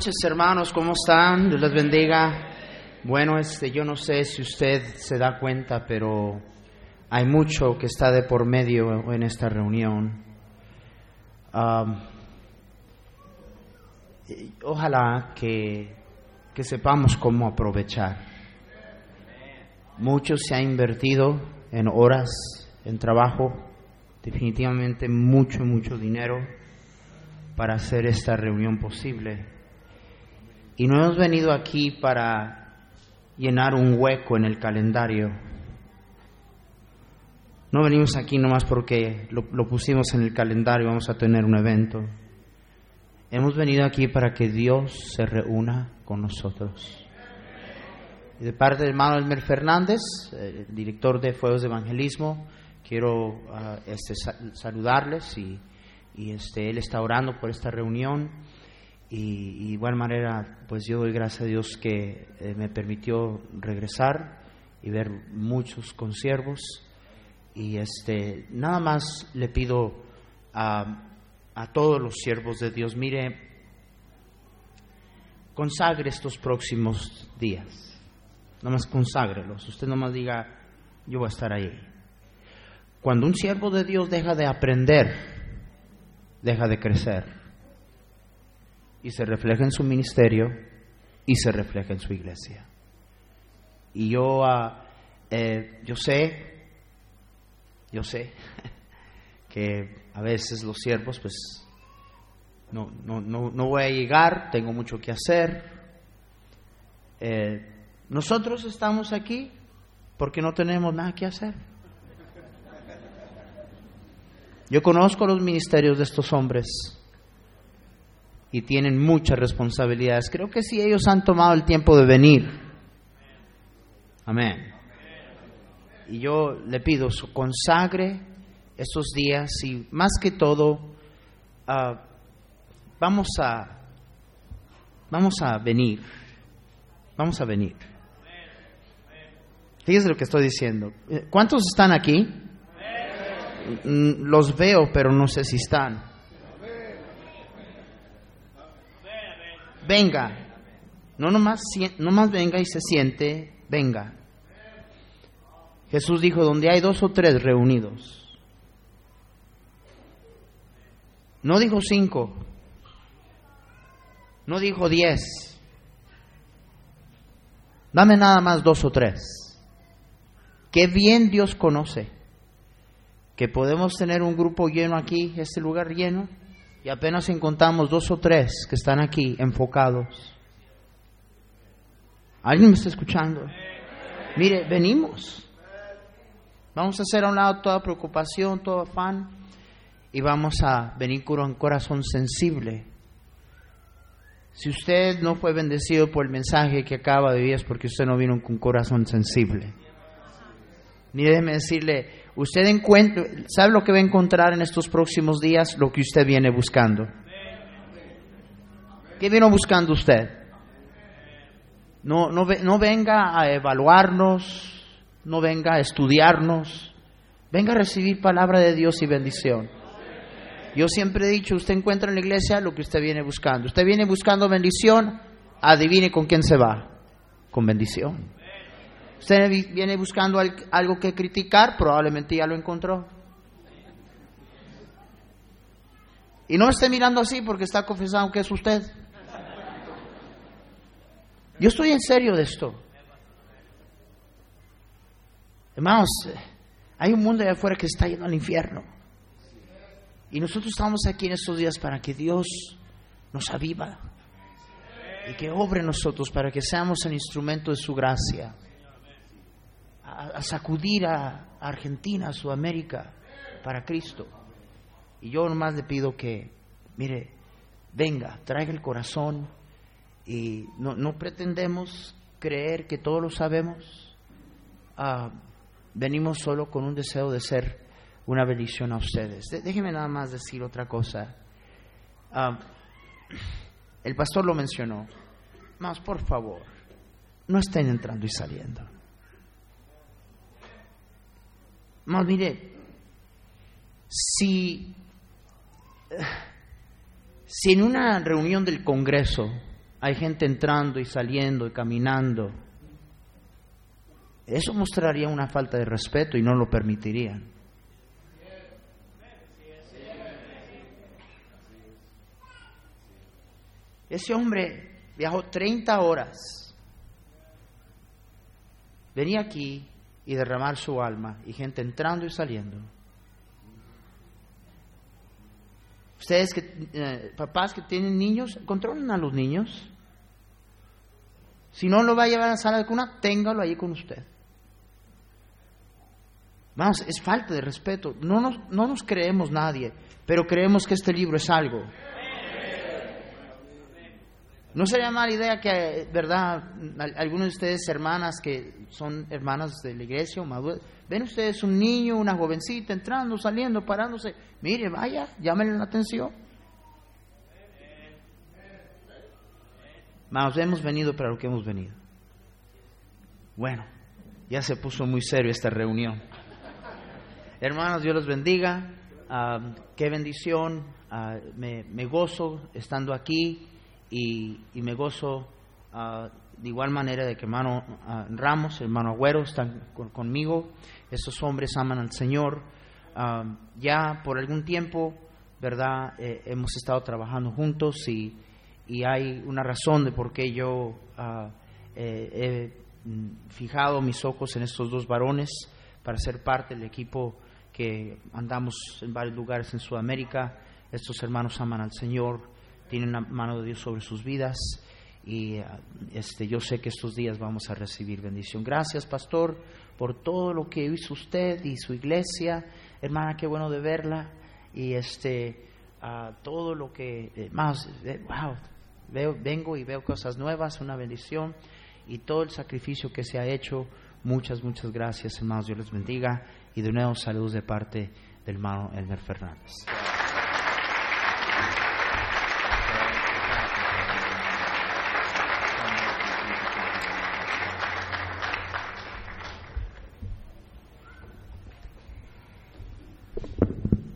noches, hermanos, ¿cómo están? Dios les bendiga. Bueno, este, yo no sé si usted se da cuenta, pero hay mucho que está de por medio en esta reunión. Ojalá que, que sepamos cómo aprovechar. Mucho se ha invertido en horas, en trabajo, definitivamente mucho, mucho dinero para hacer esta reunión posible. Y no hemos venido aquí para llenar un hueco en el calendario. No venimos aquí nomás porque lo, lo pusimos en el calendario, vamos a tener un evento. Hemos venido aquí para que Dios se reúna con nosotros. De parte del hermano Elmer Fernández, el director de Fuegos de Evangelismo, quiero uh, este, saludarles y y este, él está orando por esta reunión y, de igual manera pues yo doy gracias a Dios que eh, me permitió regresar y ver muchos consiervos y este nada más le pido a, a todos los siervos de Dios mire consagre estos próximos días. Nada más conságrelos. Usted más diga yo voy a estar ahí. Cuando un siervo de Dios deja de aprender deja de crecer y se refleja en su ministerio y se refleja en su iglesia. Y yo, uh, yo sé, yo sé que a veces los siervos, pues, no, no, no, no voy a llegar, tengo mucho que hacer. Eh, nosotros estamos aquí porque no tenemos nada que hacer. Yo conozco los ministerios de estos hombres y tienen muchas responsabilidades. Creo que si ellos han tomado el tiempo de venir. Amén. Y yo le pido, consagre estos días y más que todo, uh, vamos a vamos a venir. Vamos a venir. Fíjese lo que estoy diciendo. ¿Cuántos están aquí? los veo, pero no sé si están. Venga, no nomás, no más venga y se siente, venga. Jesús dijo, donde hay dos o tres reunidos. No dijo cinco, no dijo diez. Dame nada más dos o tres. Qué bien Dios conoce que podemos tener un grupo lleno aquí, este lugar lleno, y apenas encontramos dos o tres que están aquí enfocados. ¿Alguien me está escuchando? Mire, venimos. Vamos a hacer a un lado toda preocupación, todo afán, y vamos a venir con un corazón sensible. Si usted no fue bendecido por el mensaje que acaba de oír es porque usted no vino con un corazón sensible. Ni déjeme decirle, Usted encuentra, ¿sabe lo que va a encontrar en estos próximos días? Lo que usted viene buscando. ¿Qué vino buscando usted? No, no, no venga a evaluarnos, no venga a estudiarnos, venga a recibir palabra de Dios y bendición. Yo siempre he dicho, usted encuentra en la iglesia lo que usted viene buscando. Usted viene buscando bendición, adivine con quién se va, con bendición. Usted viene buscando algo que criticar, probablemente ya lo encontró. Y no esté mirando así porque está confesando que es usted. Yo estoy en serio de esto. Hermanos, hay un mundo allá afuera que está yendo al infierno. Y nosotros estamos aquí en estos días para que Dios nos aviva y que obre nosotros para que seamos el instrumento de su gracia a, sacudir a, Argentina, a Sudamérica, para Cristo. Y yo nomás le pido que, mire, venga, traiga el corazón y no, pretendemos creer que todo lo sabemos. Ah, venimos solo con un deseo de ser una bendición a ustedes. déjenme nada más decir otra cosa. Ah, el pastor lo mencionó. Más, por favor, no estén entrando y saliendo. Mire, si, si en una reunión del Congreso hay gente entrando y saliendo y caminando. Eso mostraría una falta de respeto y no lo permitirían. Ese hombre viajó 30 horas. Venía aquí y derramar su alma y gente entrando y saliendo. Ustedes que, eh, papás que tienen niños, controlen a los niños. Si no lo va a llevar a la sala de cuna, téngalo ahí con usted. Vamos, es falta de respeto. No nos, no nos creemos nadie, pero creemos que este libro es algo. No sería mala idea que, ¿verdad? Algunos de ustedes, hermanas que son hermanas de la iglesia ven ustedes un niño, una jovencita entrando, saliendo, parándose. Mire, vaya, llámenle la atención. Vamos, hemos venido para lo que hemos venido. Bueno, ya se puso muy serio esta reunión. Hermanos, Dios los bendiga. Ah, qué bendición. Ah, me gozo estando aquí y, me gozo ah, de igual manera de que hermano ah, Ramos, hermano Agüero están conmigo. Estos hombres aman al Señor. Ah, ya por algún tiempo, ¿verdad? Eh, hemos estado trabajando juntos y, y, hay una razón de por qué yo eh, he mm, fijado mis ojos en estos dos varones para ser parte del equipo que andamos en varios lugares en Sudamérica. Estos hermanos aman al Señor tienen la mano de Dios sobre sus vidas y ah, este, yo sé que estos días vamos a recibir bendición. Gracias, pastor, por todo lo que hizo usted y su iglesia. Hermana, qué bueno de verla. Y este, todo lo que eh, más, eh, wow, veo, vengo y veo cosas nuevas, una bendición. Y todo el sacrificio que se ha hecho, muchas, muchas gracias, hermanos. Dios les bendiga. Y de nuevo, saludos de parte del hermano Elmer Fernández.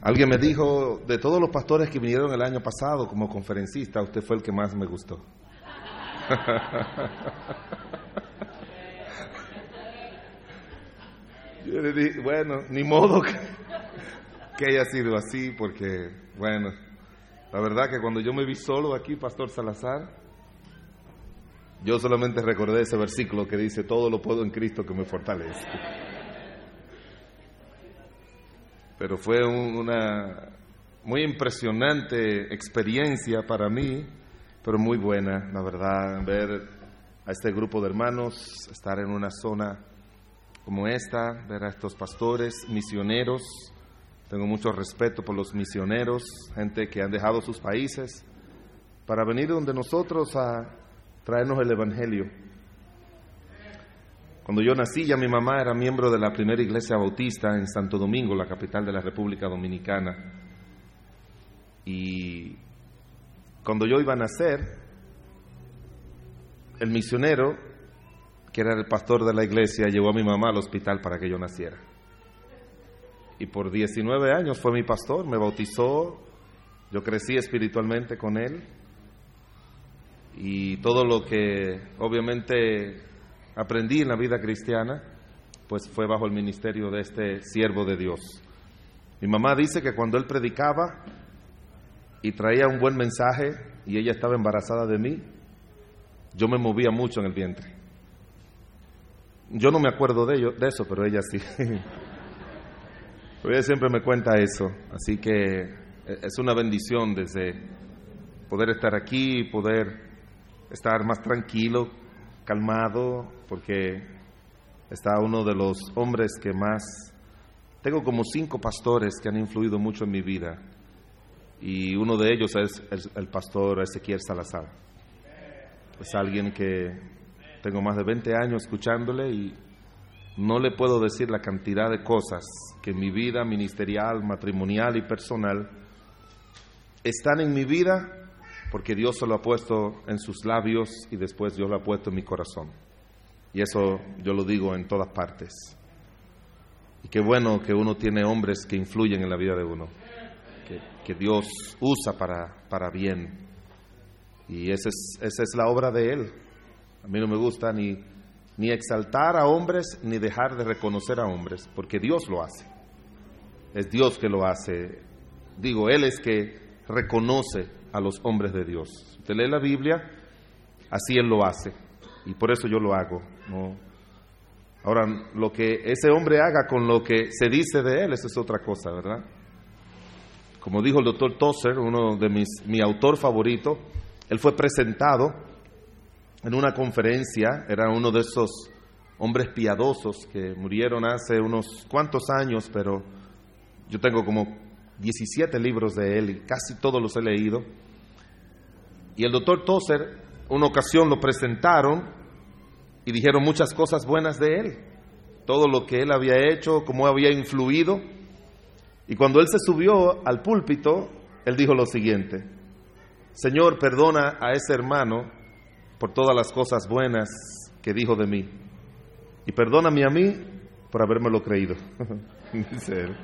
Alguien me dijo, de todos los pastores que vinieron el año pasado como conferencista, usted fue el que más me gustó. Yo le dije, bueno, ni modo que, que, haya sido así, porque, bueno, la verdad que cuando yo me vi solo aquí, Pastor Salazar, yo solamente recordé ese versículo que dice, todo lo puedo en Cristo que me fortalece pero fue una muy impresionante experiencia para mí, pero muy buena, la verdad, ver a este grupo de hermanos, estar en una zona como esta, ver a estos pastores, misioneros. Tengo mucho respeto por los misioneros, gente que han dejado sus países para venir donde nosotros a traernos el Evangelio. Cuando yo nací ya mi mamá era miembro de la primera iglesia bautista en Santo Domingo, la capital de la República Dominicana. Y cuando yo iba a nacer, el misionero, que era el pastor de la iglesia, llevó a mi mamá al hospital para que yo naciera. Y por 19 años fue mi pastor, me bautizó, yo crecí espiritualmente con él. Y todo lo que obviamente aprendí en la vida cristiana, pues fue bajo el ministerio de este siervo de Dios. Mi mamá dice que cuando él predicaba y traía un buen mensaje y ella estaba embarazada de mí, yo me movía mucho en el vientre. Yo no me acuerdo de, ello, de eso, pero ella sí. ella siempre me cuenta eso, así que es una bendición desde poder estar aquí poder estar más tranquilo calmado porque está uno de los hombres que más... Tengo como cinco pastores que han influido mucho en mi vida y uno de ellos es el, pastor Ezequiel Salazar. Es alguien que tengo más de 20 años escuchándole y no le puedo decir la cantidad de cosas que en mi vida ministerial, matrimonial y personal están en mi vida porque Dios se lo ha puesto en sus labios y después Dios lo ha puesto en mi corazón. Y eso yo lo digo en todas partes. Y qué bueno que uno tiene hombres que influyen en la vida de uno, que, Dios usa para, para bien. Y esa es, esa es la obra de Él. A mí no me gusta ni, ni exaltar a hombres ni dejar de reconocer a hombres, porque Dios lo hace. Es Dios que lo hace. Digo, Él es que reconoce a los hombres de Dios. Usted lee la Biblia, así Él lo hace. Y por eso yo lo hago. ¿No? Ahora, lo que ese hombre haga con lo que se dice de Él, esa es otra cosa, ¿verdad? Como dijo el doctor Tosser, uno de mis, mi autor favorito, él fue presentado en una conferencia, era uno de esos hombres piadosos que murieron hace unos cuantos años, pero yo tengo como 17 libros de él y casi todos los he leído. Y el doctor Tozer, una ocasión lo presentaron y dijeron muchas cosas buenas de él, todo lo que él había hecho, cómo había influido. Y cuando él se subió al púlpito, él dijo lo siguiente, Señor, perdona a ese hermano por todas las cosas buenas que dijo de mí. Y perdóname a mí por habérmelo creído. Dice él.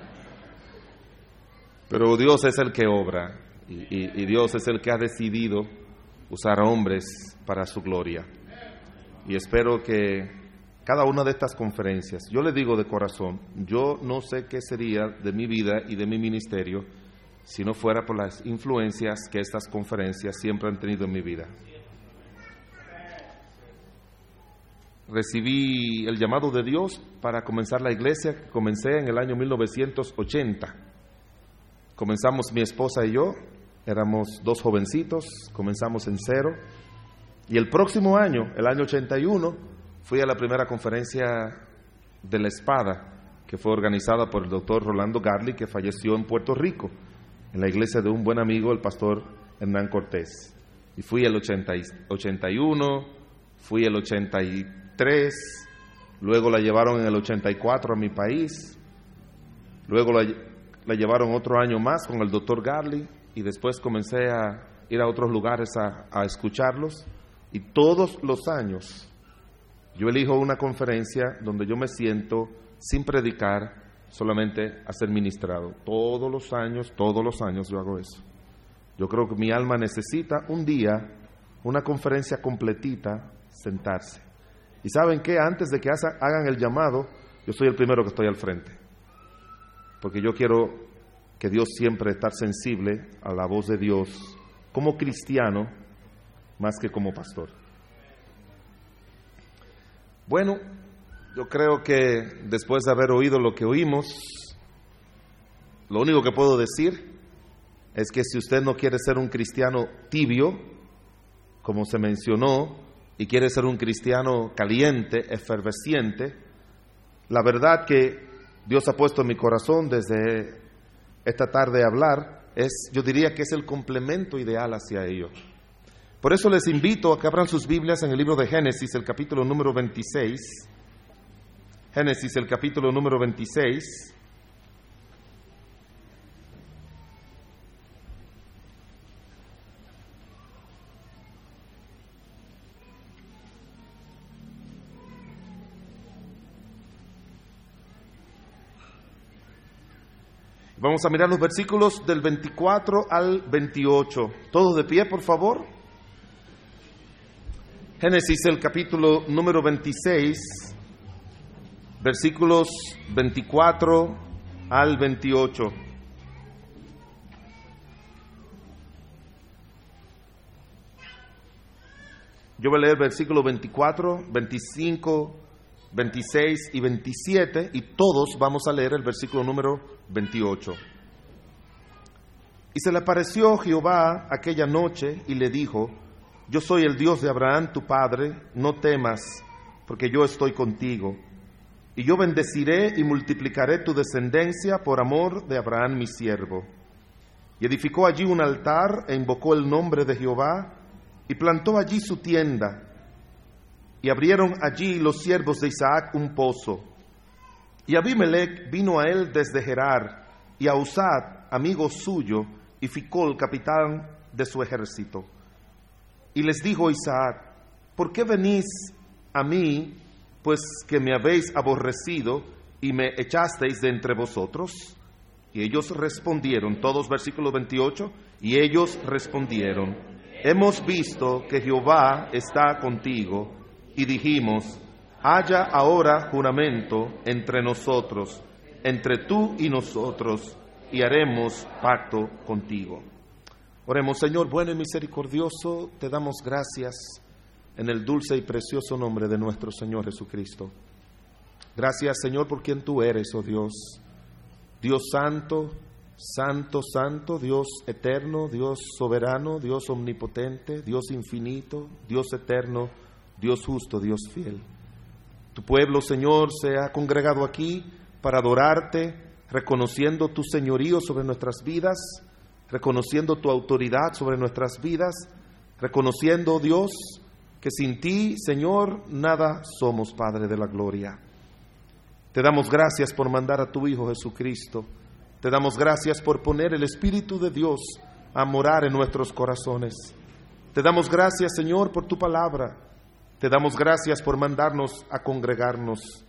Pero Dios es el que obra y, y, Dios es el que ha decidido usar hombres para su gloria. Y espero que cada una de estas conferencias, yo le digo de corazón, yo no sé qué sería de mi vida y de mi ministerio si no fuera por las influencias que estas conferencias siempre han tenido en mi vida. Recibí el llamado de Dios para comenzar la iglesia que comencé en el año 1980. Comenzamos mi esposa y yo, éramos dos jovencitos, comenzamos en cero. Y el próximo año, el año 81, fui a la primera conferencia de la espada que fue organizada por el doctor Rolando Garli, que falleció en Puerto Rico en la iglesia de un buen amigo, el pastor Hernán Cortés. Y fui el 80, 81, fui el 83, luego la llevaron en el 84 a mi país, luego la, llevaron otro año más con el doctor Garley y después comencé a ir a otros lugares a escucharlos y todos los años yo elijo una conferencia donde yo me siento sin predicar, solamente a ser ministrado. Todos los años, todos los años yo hago eso. Yo creo que mi alma necesita un día, una conferencia completita, sentarse. Y saben que antes de que hagan el llamado, yo soy el primero que estoy al frente. Porque yo quiero que Dios siempre estar sensible a la voz de Dios como cristiano más que como pastor. Bueno, yo creo que después de haber oído lo que oímos, lo único que puedo decir es que si usted no quiere ser un cristiano tibio, como se mencionó, y quiere ser un cristiano caliente, efervesciente, la verdad que Dios ha puesto en mi corazón desde esta tarde a hablar es, yo diría que es el complemento ideal hacia ello. Por eso les invito a que abran sus Biblias en el libro de Génesis, el capítulo número 26. Génesis, el capítulo número 26. Vamos a mirar los versículos del 24 al 28. Todos de pie, por favor. Génesis, el capítulo número 26, versículos 24 al 28. Yo voy a leer versículo 24, 25, 26 y 27 y todos vamos a leer el versículo número 28. Y se le apareció Jehová aquella noche y le dijo, yo soy el Dios de Abraham tu padre, no temas, porque yo estoy contigo. Y yo bendeciré y multiplicaré tu descendencia por amor de Abraham mi siervo. Y edificó allí un altar e invocó el nombre de Jehová y plantó allí su tienda. Y abrieron allí los siervos de Isaac un pozo. Y Abimelech vino a él desde Gerar, y a Usad, amigo suyo, y Ficol, capitán de su ejército. Y les dijo Isaac, ¿por qué venís a mí, pues que me habéis aborrecido y me echasteis de entre vosotros? Y ellos respondieron, todos versículo 28, y ellos respondieron, hemos visto que Jehová está contigo y dijimos, haya ahora juramento entre nosotros, entre tú y nosotros, y haremos pacto contigo. Oremos, Señor, bueno y misericordioso, te damos gracias en el dulce y precioso nombre de nuestro Señor Jesucristo. Gracias, Señor, por quien tú eres, oh Dios. Dios santo, santo, santo, Dios eterno, Dios soberano, Dios omnipotente, Dios infinito, Dios eterno, Dios justo, Dios fiel. Tu pueblo, Señor, se ha congregado aquí para adorarte, reconociendo tu señorío sobre nuestras vidas, reconociendo tu autoridad sobre nuestras vidas, reconociendo, Dios, que sin ti, Señor, nada somos, Padre de la Gloria. Te damos gracias por mandar a tu Hijo Jesucristo. Te damos gracias por poner el Espíritu de Dios a morar en nuestros corazones. Te damos gracias, Señor, por tu palabra. Te damos gracias por mandarnos a congregarnos.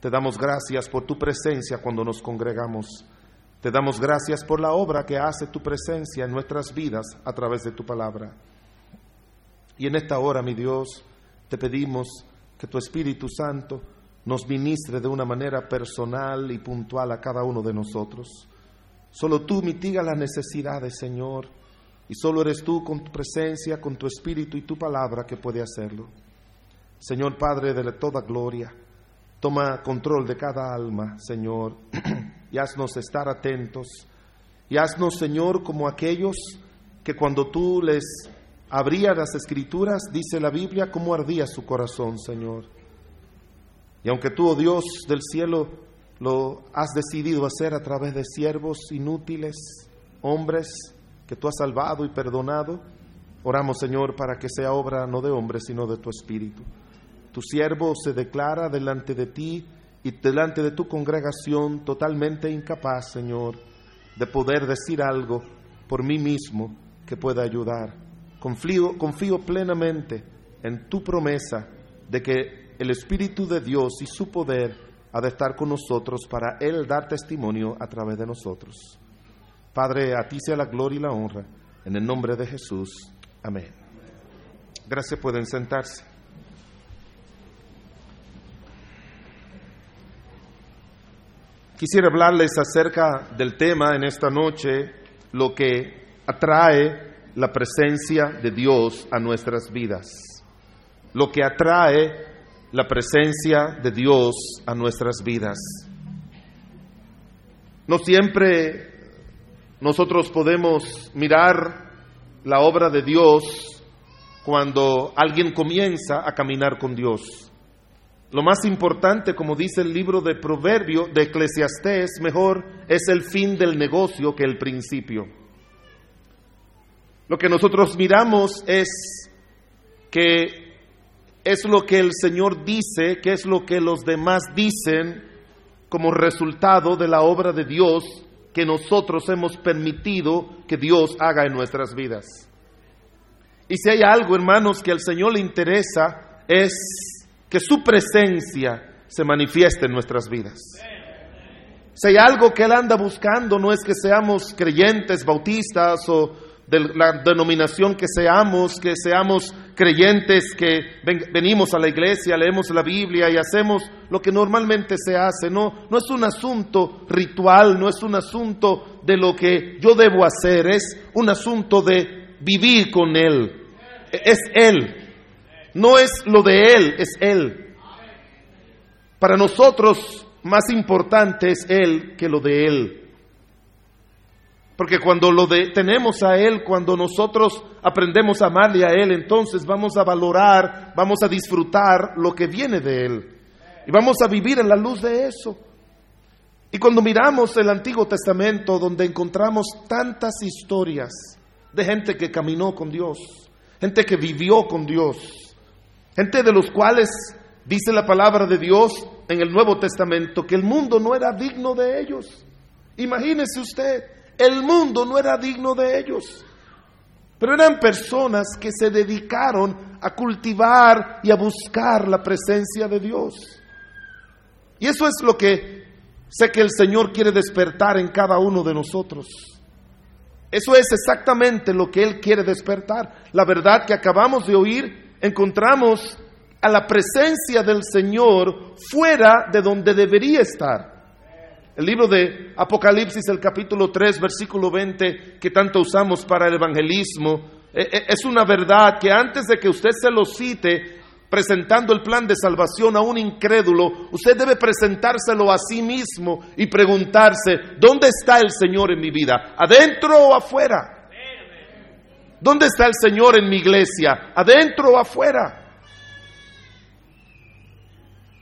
Te damos gracias por tu presencia cuando nos congregamos. Te damos gracias por la obra que hace tu presencia en nuestras vidas a través de tu palabra. Y en esta hora, mi Dios, te pedimos que tu Espíritu Santo nos ministre de una manera personal y puntual a cada uno de nosotros. Solo tú mitiga las necesidades, Señor, y solo eres tú con tu presencia, con tu Espíritu y tu palabra que puede hacerlo. Señor Padre de toda gloria, toma control de cada alma, Señor, y haznos estar atentos, y haznos, Señor, como aquellos que cuando tú les abrías las escrituras, dice la Biblia, cómo ardía su corazón, Señor. Y aunque tú, oh Dios del cielo, lo has decidido hacer a través de siervos inútiles, hombres que tú has salvado y perdonado, oramos, Señor, para que sea obra no de hombres, sino de tu Espíritu. Tu siervo se declara delante de ti y delante de tu congregación totalmente incapaz, Señor, de poder decir algo por mí mismo que pueda ayudar. Confío, confío plenamente en tu promesa de que el Espíritu de Dios y su poder ha de estar con nosotros para Él dar testimonio a través de nosotros. Padre, a ti sea la gloria y la honra, en el nombre de Jesús. Amén. Gracias, pueden sentarse. Quisiera hablarles acerca del tema en esta noche, lo que atrae la presencia de Dios a nuestras vidas, lo que atrae la presencia de Dios a nuestras vidas. No siempre nosotros podemos mirar la obra de Dios cuando alguien comienza a caminar con Dios. Lo más importante, como dice el libro de Proverbio de Eclesiastés, mejor es el fin del negocio que el principio. Lo que nosotros miramos es que es lo que el Señor dice, que es lo que los demás dicen como resultado de la obra de Dios que nosotros hemos permitido que Dios haga en nuestras vidas. Y si hay algo, hermanos, que al Señor le interesa, es que su presencia se manifieste en nuestras vidas. Si hay algo que Él anda buscando, no es que seamos creyentes, bautistas o de la denominación que seamos, que seamos creyentes, que venimos a la iglesia, leemos la Biblia y hacemos lo que normalmente se hace. No, no es un asunto ritual, no es un asunto de lo que yo debo hacer, es un asunto de vivir con Él. Es Él, no es lo de Él, es Él. Para nosotros más importante es Él que lo de Él. Porque cuando lo de, tenemos a Él, cuando nosotros aprendemos a amarle a Él, entonces vamos a valorar, vamos a disfrutar lo que viene de Él. Y vamos a vivir en la luz de eso. Y cuando miramos el Antiguo Testamento, donde encontramos tantas historias de gente que caminó con Dios, gente que vivió con Dios, Gente de los cuales dice la palabra de Dios en el Nuevo Testamento que el mundo no era digno de ellos. Imagínese usted, el mundo no era digno de ellos. Pero eran personas que se dedicaron a cultivar y a buscar la presencia de Dios. Y eso es lo que sé que el Señor quiere despertar en cada uno de nosotros. Eso es exactamente lo que Él quiere despertar. La verdad que acabamos de oír, encontramos a la presencia del Señor fuera de donde debería estar. El libro de Apocalipsis, el capítulo 3, versículo 20, que tanto usamos para el evangelismo, e, e, es una verdad que antes de que usted se lo cite, presentando el plan de salvación a un incrédulo, usted debe presentárselo a sí mismo y preguntarse, ¿dónde está el Señor en mi vida? ¿Adentro o afuera? ¿Dónde está el Señor en mi iglesia? ¿Adentro o afuera?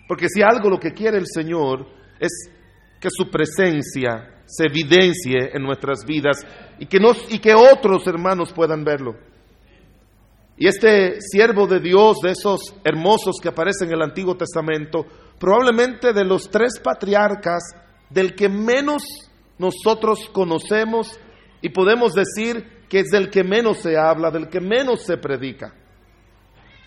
Porque si algo lo que quiere el Señor es que su presencia se evidencie en nuestras vidas y que, nos, y que otros hermanos puedan verlo. Y este siervo de Dios, de esos hermosos que aparecen en el Antiguo Testamento, probablemente de los tres patriarcas, del que menos nosotros conocemos y podemos decir que es del que menos se habla, del que menos se predica.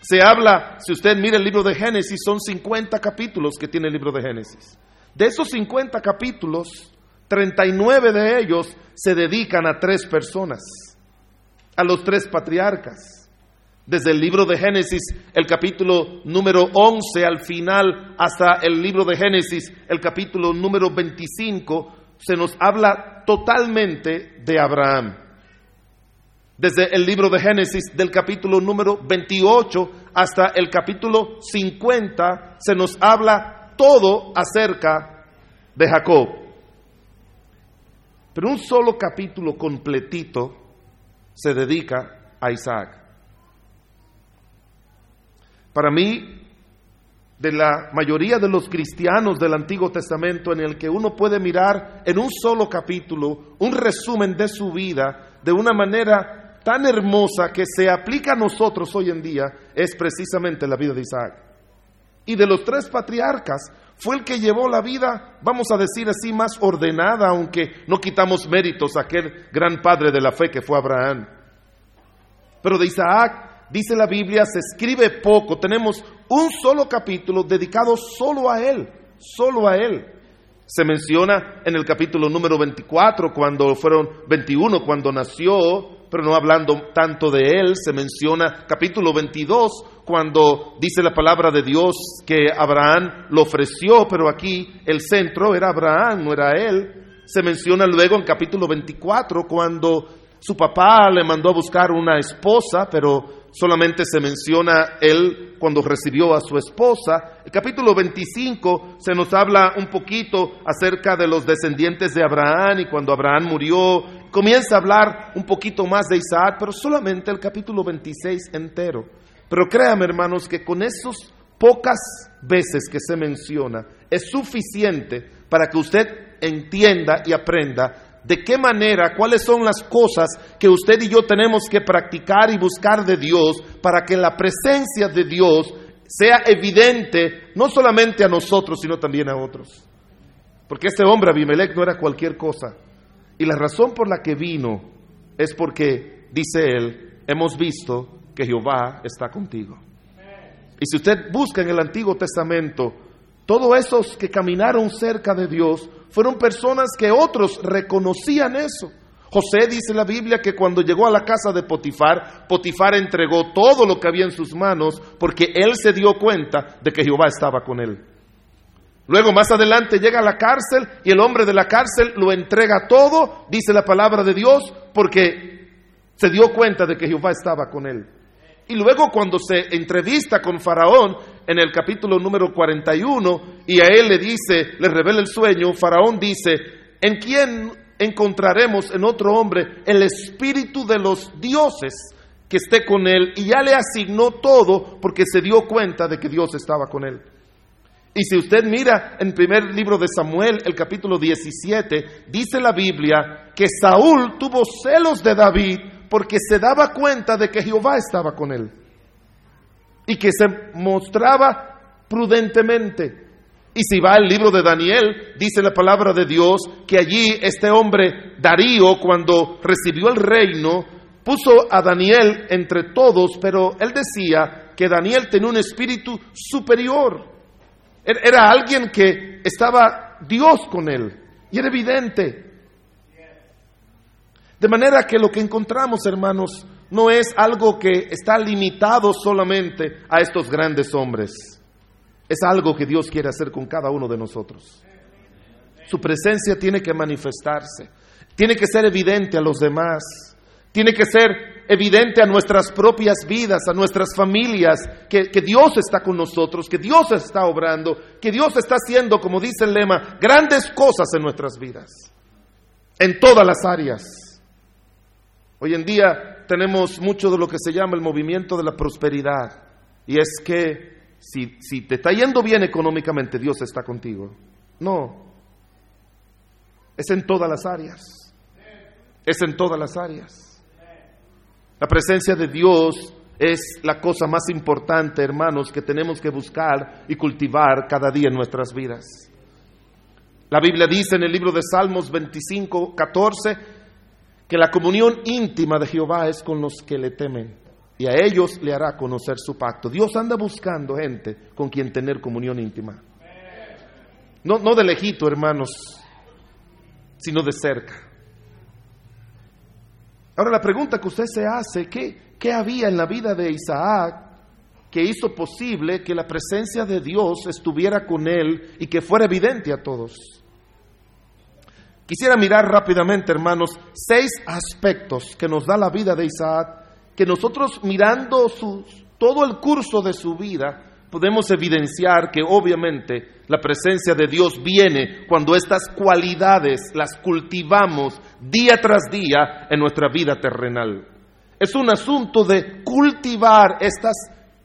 Se habla, si usted mira el libro de Génesis, son 50 capítulos que tiene el libro de Génesis. De esos 50 capítulos, 39 de ellos se dedican a tres personas, a los tres patriarcas. Desde el libro de Génesis, el capítulo número 11 al final, hasta el libro de Génesis, el capítulo número 25, se nos habla totalmente de Abraham. Desde el libro de Génesis, del capítulo número 28 hasta el capítulo 50, se nos habla todo acerca de Jacob. Pero un solo capítulo completito se dedica a Isaac. Para mí, de la mayoría de los cristianos del Antiguo Testamento, en el que uno puede mirar en un solo capítulo un resumen de su vida de una manera tan hermosa que se aplica a nosotros hoy en día, es precisamente la vida de Isaac. Y de los tres patriarcas, fue el que llevó la vida, vamos a decir así, más ordenada, aunque no quitamos méritos a aquel gran padre de la fe que fue Abraham. Pero de Isaac dice la Biblia, se escribe poco. Tenemos un solo capítulo dedicado solo a él, solo a él. Se menciona en el capítulo número 24, cuando fueron 21, cuando nació, pero no hablando tanto de él. Se menciona capítulo 22, cuando dice la palabra de Dios que Abraham lo ofreció, pero aquí el centro era Abraham, no era él. Se menciona luego en capítulo 24, cuando su papá le mandó a buscar una esposa, pero solamente se menciona él cuando recibió a su esposa. El capítulo 25 se nos habla un poquito acerca de los descendientes de Abraham y cuando Abraham murió, comienza a hablar un poquito más de Isaac, pero solamente el capítulo 26 entero. Pero créame hermanos que con esos pocas veces que se menciona es suficiente para que usted entienda y aprenda de qué manera, cuáles son las cosas que usted y yo tenemos que practicar y buscar de Dios para que la presencia de Dios sea evidente no solamente a nosotros, sino también a otros. Porque este hombre Abimelech no era cualquier cosa. Y la razón por la que vino es porque, dice él, hemos visto que Jehová está contigo. Y si usted busca en el Antiguo Testamento, todos esos que caminaron cerca de Dios fueron personas que otros reconocían eso. José dice en la Biblia que cuando llegó a la casa de Potifar, Potifar entregó todo lo que había en sus manos porque él se dio cuenta de que Jehová estaba con él. Luego más adelante llega a la cárcel y el hombre de la cárcel lo entrega todo, dice la palabra de Dios, porque se dio cuenta de que Jehová estaba con él. Y luego cuando se entrevista con Faraón en el capítulo número 41 y a él le dice, le revela el sueño, Faraón dice, ¿en quién encontraremos en otro hombre el espíritu de los dioses que esté con él? Y ya le asignó todo porque se dio cuenta de que Dios estaba con él. Y si usted mira en primer libro de Samuel, el capítulo 17, dice la Biblia que Saúl tuvo celos de David porque se daba cuenta de que Jehová estaba con él y que se mostraba prudentemente. Y si va al libro de Daniel, dice la palabra de Dios que allí este hombre, Darío, cuando recibió el reino, puso a Daniel entre todos, pero él decía que Daniel tenía un espíritu superior. Er-, era alguien que estaba Dios con él. Y era evidente De manera que lo que encontramos, hermanos, no es algo que está limitado solamente a estos grandes hombres. Es algo que Dios quiere hacer con cada uno de nosotros. Su presencia tiene que manifestarse, tiene que ser evidente a los demás, tiene que ser evidente a nuestras propias vidas, a nuestras familias, que, Dios está con nosotros, que Dios está obrando, que Dios está haciendo, como dice el lema, grandes cosas en nuestras vidas, en todas las áreas. Hoy en día tenemos mucho de lo que se llama el movimiento de la prosperidad, y es que si, si te está yendo bien económicamente, Dios está contigo. No, es en todas las áreas, es en todas las áreas. La presencia de Dios es la cosa más importante, hermanos, que tenemos que buscar y cultivar cada día en nuestras vidas. La Biblia dice en el libro de Salmos 25, 14, que la comunión íntima de Jehová es con los que le temen y a ellos le hará conocer su pacto. Dios anda buscando gente con quien tener comunión íntima. No, no de lejito, hermanos, sino de cerca. Ahora la pregunta que usted se hace, ¿qué, ¿qué había en la vida de Isaac que hizo posible que la presencia de Dios estuviera con él y que fuera evidente a todos? Quisiera mirar rápidamente, hermanos, seis aspectos que nos da la vida de Isaac, que nosotros mirando todo el curso de su vida, podemos evidenciar que obviamente la presencia de Dios viene cuando estas cualidades las cultivamos día tras día en nuestra vida terrenal. Es un asunto de cultivar estas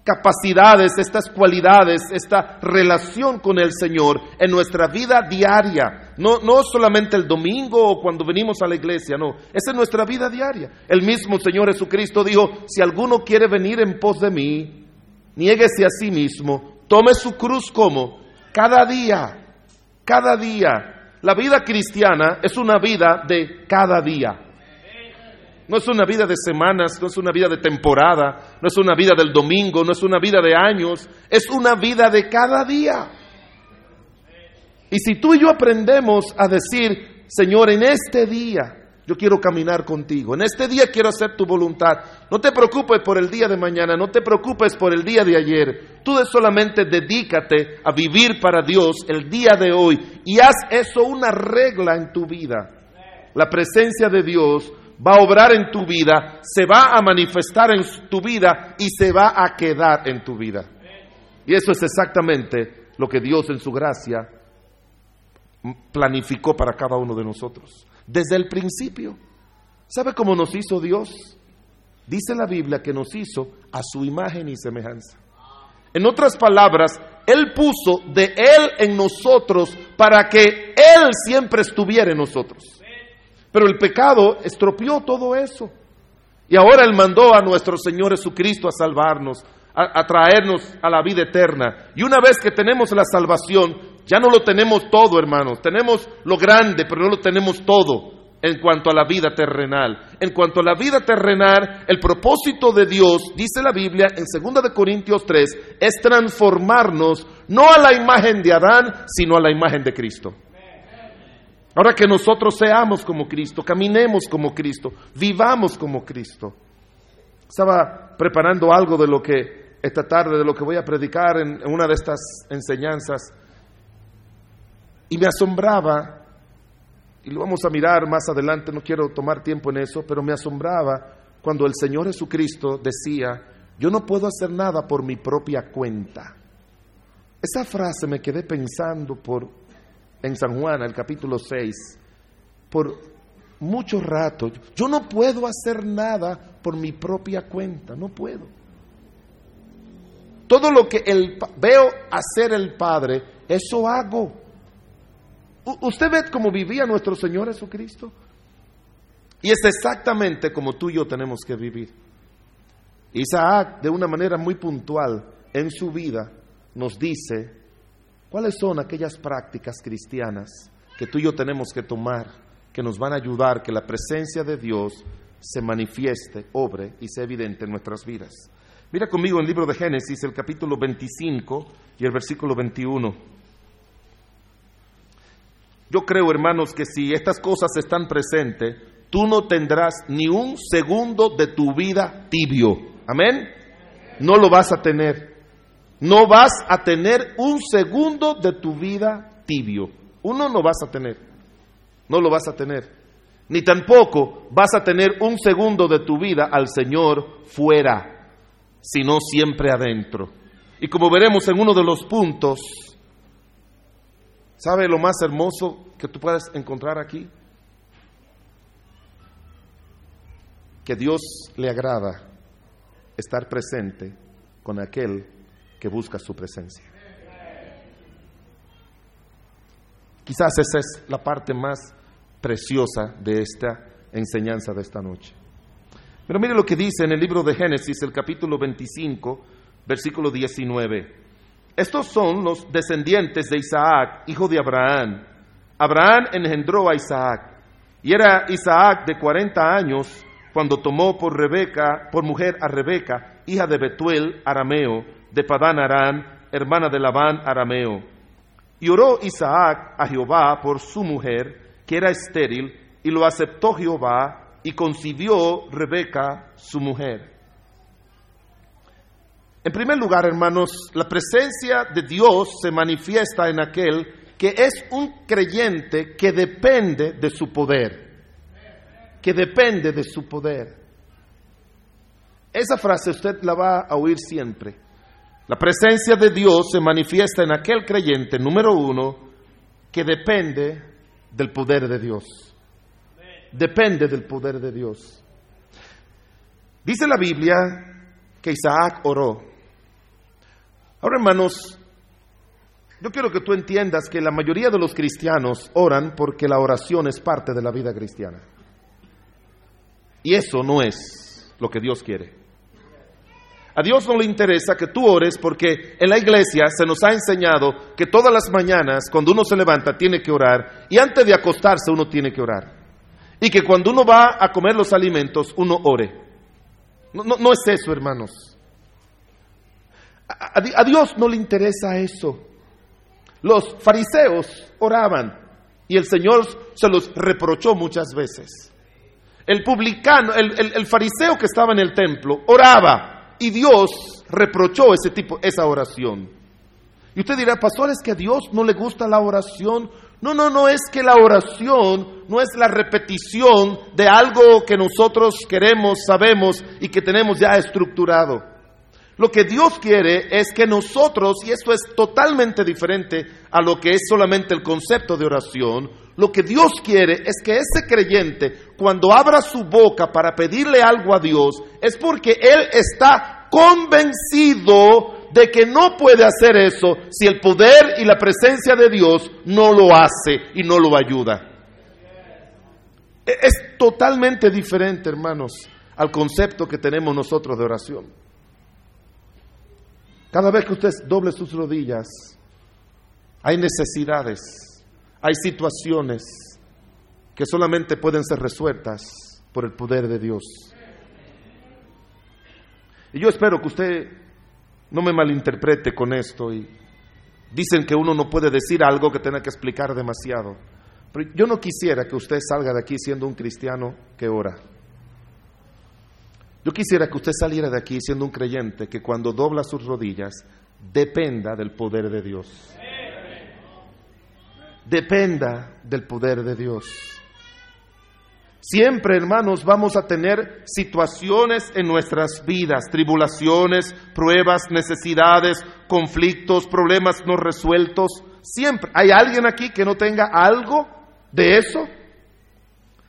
capacidades, estas cualidades, esta relación con el Señor en nuestra vida diaria. No, no solamente el domingo o cuando venimos a la iglesia, no, es en nuestra vida diaria. El mismo Señor Jesucristo dijo, si alguno quiere venir en pos de mí, niéguese a sí mismo, tome su cruz como cada día, cada día. La vida cristiana es una vida de cada día. No es una vida de semanas, no es una vida de temporada, no es una vida del domingo, no es una vida de años, es una vida de cada día. Y si tú y yo aprendemos a decir, Señor, en este día yo quiero caminar contigo. En este día quiero hacer tu voluntad. No te preocupes por el día de mañana, no te preocupes por el día de ayer. Tú solamente dedícate a vivir para Dios el día de hoy y haz eso una regla en tu vida. La presencia de Dios va a obrar en tu vida, se va a manifestar en tu vida y se va a quedar en tu vida. Y eso es exactamente lo que Dios en su gracia planificó para cada uno de nosotros desde el principio. ¿Sabe cómo nos hizo Dios? Dice la Biblia que nos hizo a su imagen y semejanza. En otras palabras, Él puso de Él en nosotros para que Él siempre estuviera en nosotros. Pero el pecado estropeó todo eso. Y ahora Él mandó a nuestro Señor Jesucristo a salvarnos, a, traernos a la vida eterna. Y una vez que tenemos la salvación, ya no lo tenemos todo, hermanos. Tenemos lo grande, pero no lo tenemos todo en cuanto a la vida terrenal. En cuanto a la vida terrenal, el propósito de Dios, dice la Biblia en 2 de Corintios 3, es transformarnos no a la imagen de Adán, sino a la imagen de Cristo. Ahora que nosotros seamos como Cristo, caminemos como Cristo, vivamos como Cristo. Estaba preparando algo de lo que esta tarde, de lo que voy a predicar en una de estas enseñanzas. Y me asombraba, y lo vamos a mirar más adelante, no quiero tomar tiempo en eso, pero me asombraba cuando el Señor Jesucristo decía, yo no puedo hacer nada por mi propia cuenta. Esa frase me quedé pensando por en San Juan, el capítulo 6, por mucho rato. Yo no puedo hacer nada por mi propia cuenta, no puedo. Todo lo que el, veo hacer el Padre, eso hago. ¿Usted ve cómo vivía nuestro Señor Jesucristo? Y es exactamente como tú y yo tenemos que vivir. Isaac, de una manera muy puntual en su vida, nos dice cuáles son aquellas prácticas cristianas que tú y yo tenemos que tomar, que nos van a ayudar que la presencia de Dios se manifieste, obre y sea evidente en nuestras vidas. Mira conmigo el libro de Génesis, el capítulo 25 y el versículo 21. Yo creo, hermanos, que si estas cosas están presentes, tú no tendrás ni un segundo de tu vida tibio. Amén. No lo vas a tener. No vas a tener un segundo de tu vida tibio. Uno no vas a tener. No lo vas a tener. Ni tampoco vas a tener un segundo de tu vida al Señor fuera, sino siempre adentro. Y como veremos en uno de los puntos, ¿sabe lo más hermoso que tú puedes encontrar aquí? Que Dios le agrada estar presente con aquel que busca su presencia. Quizás esa es la parte más preciosa de esta enseñanza de esta noche. Pero mire lo que dice en el libro de Génesis, el capítulo 25, versículo 19. Estos son los descendientes de Isaac, hijo de Abraham. Abraham engendró a Isaac, y era Isaac de 40 años cuando tomó por Rebeca, por mujer a Rebeca, hija de Betuel arameo, de Padán Aram, hermana de Labán arameo. Y oró Isaac a Jehová por su mujer, que era estéril, y lo aceptó Jehová, y concibió Rebeca su mujer. En primer lugar, hermanos, la presencia de Dios se manifiesta en aquel que es un creyente que depende de su poder que depende de su poder. Esa frase usted la va a oír siempre. La presencia de Dios se manifiesta en aquel creyente, número uno, que depende del poder de Dios. Depende del poder de Dios. Dice la Biblia que Isaac oró. Ahora, hermanos, yo quiero que tú entiendas que la mayoría de los cristianos oran porque la oración es parte de la vida cristiana. Y eso no es lo que Dios quiere. A Dios no le interesa que tú ores porque en la iglesia se nos ha enseñado que todas las mañanas cuando uno se levanta tiene que orar y antes de acostarse uno tiene que orar. Y que cuando uno va a comer los alimentos uno ore. No, no, es eso, hermanos. a Dios no le interesa eso. Los fariseos oraban y el Señor se los reprochó muchas veces. El publicano, el, fariseo que estaba en el templo, oraba y Dios reprochó ese tipo, esa oración. Y usted dirá, pastor, es que a Dios no le gusta la oración. No, no, no es que la oración no es la repetición de algo que nosotros queremos, sabemos y que tenemos ya estructurado. Lo que Dios quiere es que nosotros, y esto es totalmente diferente a lo que es solamente el concepto de oración, lo que Dios quiere es que ese creyente, cuando abra su boca para pedirle algo a Dios, es porque Él está convencido de que no puede hacer eso si el poder y la presencia de Dios no lo hace y no lo ayuda. E-, es totalmente diferente, hermanos, al concepto que tenemos nosotros de oración. Cada vez que usted doble sus rodillas, hay necesidades hay situaciones que solamente pueden ser resueltas por el poder de Dios. Y yo espero que usted no me malinterprete con esto. Y dicen que uno no puede decir algo que tenga que explicar demasiado. Pero yo no quisiera que usted salga de aquí siendo un cristiano que ora. Yo quisiera que usted saliera de aquí siendo un creyente que cuando dobla sus rodillas dependa del poder de Dios dependa del poder de Dios. Siempre, hermanos, vamos a tener situaciones en nuestras vidas, tribulaciones, pruebas, necesidades, conflictos, problemas no resueltos. Siempre. ¿Hay alguien aquí que no tenga algo de eso?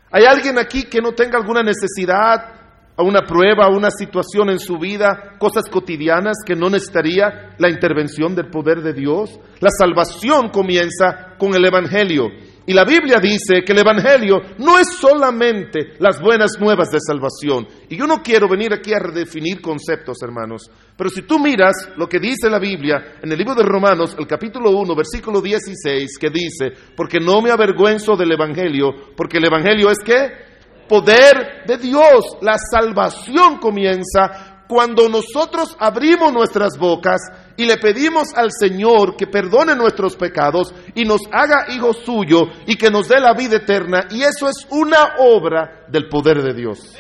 ¿Hay alguien aquí que no tenga alguna necesidad, a una prueba, a una situación en su vida, cosas cotidianas que no necesitaría la intervención del poder de Dios. La salvación comienza con el Evangelio. Y la Biblia dice que el Evangelio no es solamente las buenas nuevas de salvación. Y yo no quiero venir aquí a redefinir conceptos, hermanos. Pero si tú miras lo que dice la Biblia en el libro de Romanos, el capítulo 1, versículo 16, que dice, porque no me avergüenzo del Evangelio, porque el Evangelio es que poder de Dios. La salvación comienza cuando nosotros abrimos nuestras bocas y le pedimos al Señor que perdone nuestros pecados y nos haga hijos suyos y que nos dé la vida eterna. Y eso es una obra del poder de Dios.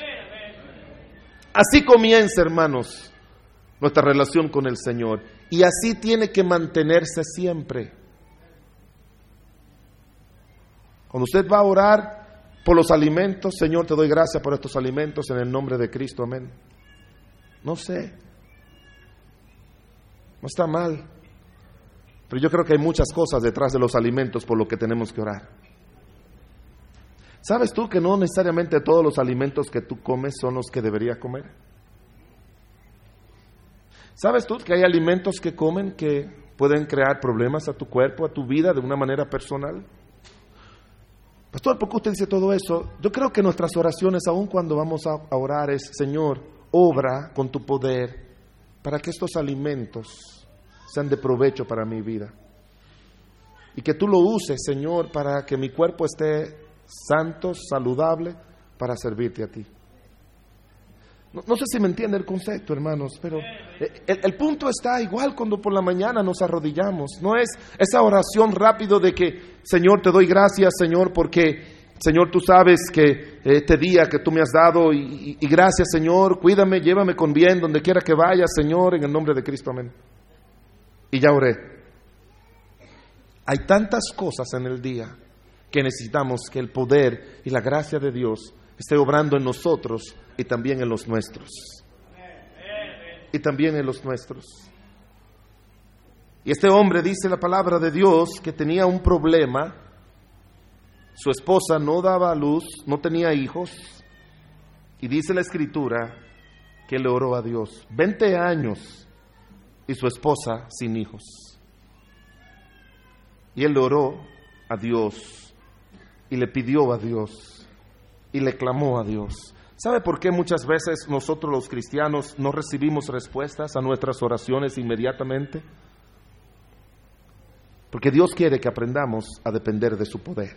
Así comienza, hermanos, nuestra relación con el Señor. Y así tiene que mantenerse siempre. Cuando usted va a orar por los alimentos, Señor, te doy gracias por estos alimentos en el nombre de Cristo, amén. No sé. No está mal. Pero yo creo que hay muchas cosas detrás de los alimentos por lo que tenemos que orar. ¿Sabes tú que no necesariamente todos los alimentos que tú comes son los que deberías comer? ¿Sabes tú que hay alimentos que comen que pueden crear problemas a tu cuerpo, a tu vida de una manera personal? Pastor, ¿por qué usted dice todo eso? Yo creo que nuestras oraciones, aun cuando vamos a orar, es, Señor, obra con tu poder para que estos alimentos sean de provecho para mi vida. Y que tú lo uses, Señor, para que mi cuerpo esté santo, saludable, para servirte a ti. No, sé si me entiende el concepto, hermanos, pero el, el, punto está igual cuando por la mañana nos arrodillamos. No es esa oración rápido de que, Señor, te doy gracias, Señor, porque, Señor, tú sabes que este día que tú me has dado y, y gracias, Señor, cuídame, llévame con bien donde quiera que vaya, Señor, en el nombre de Cristo, amén. Y ya oré. Hay tantas cosas en el día que necesitamos que el poder y la gracia de Dios esté obrando en nosotros y también en los nuestros. Y también en los nuestros. Y este hombre dice la palabra de Dios que tenía un problema. Su esposa no daba a luz, no tenía hijos. Y dice la escritura que le oró a Dios. 20 años y su esposa sin hijos. Y él le oró a Dios y le pidió a Dios y le clamó a Dios. ¿Sabe por qué muchas veces nosotros los cristianos no recibimos respuestas a nuestras oraciones inmediatamente? Porque Dios quiere que aprendamos a depender de su poder.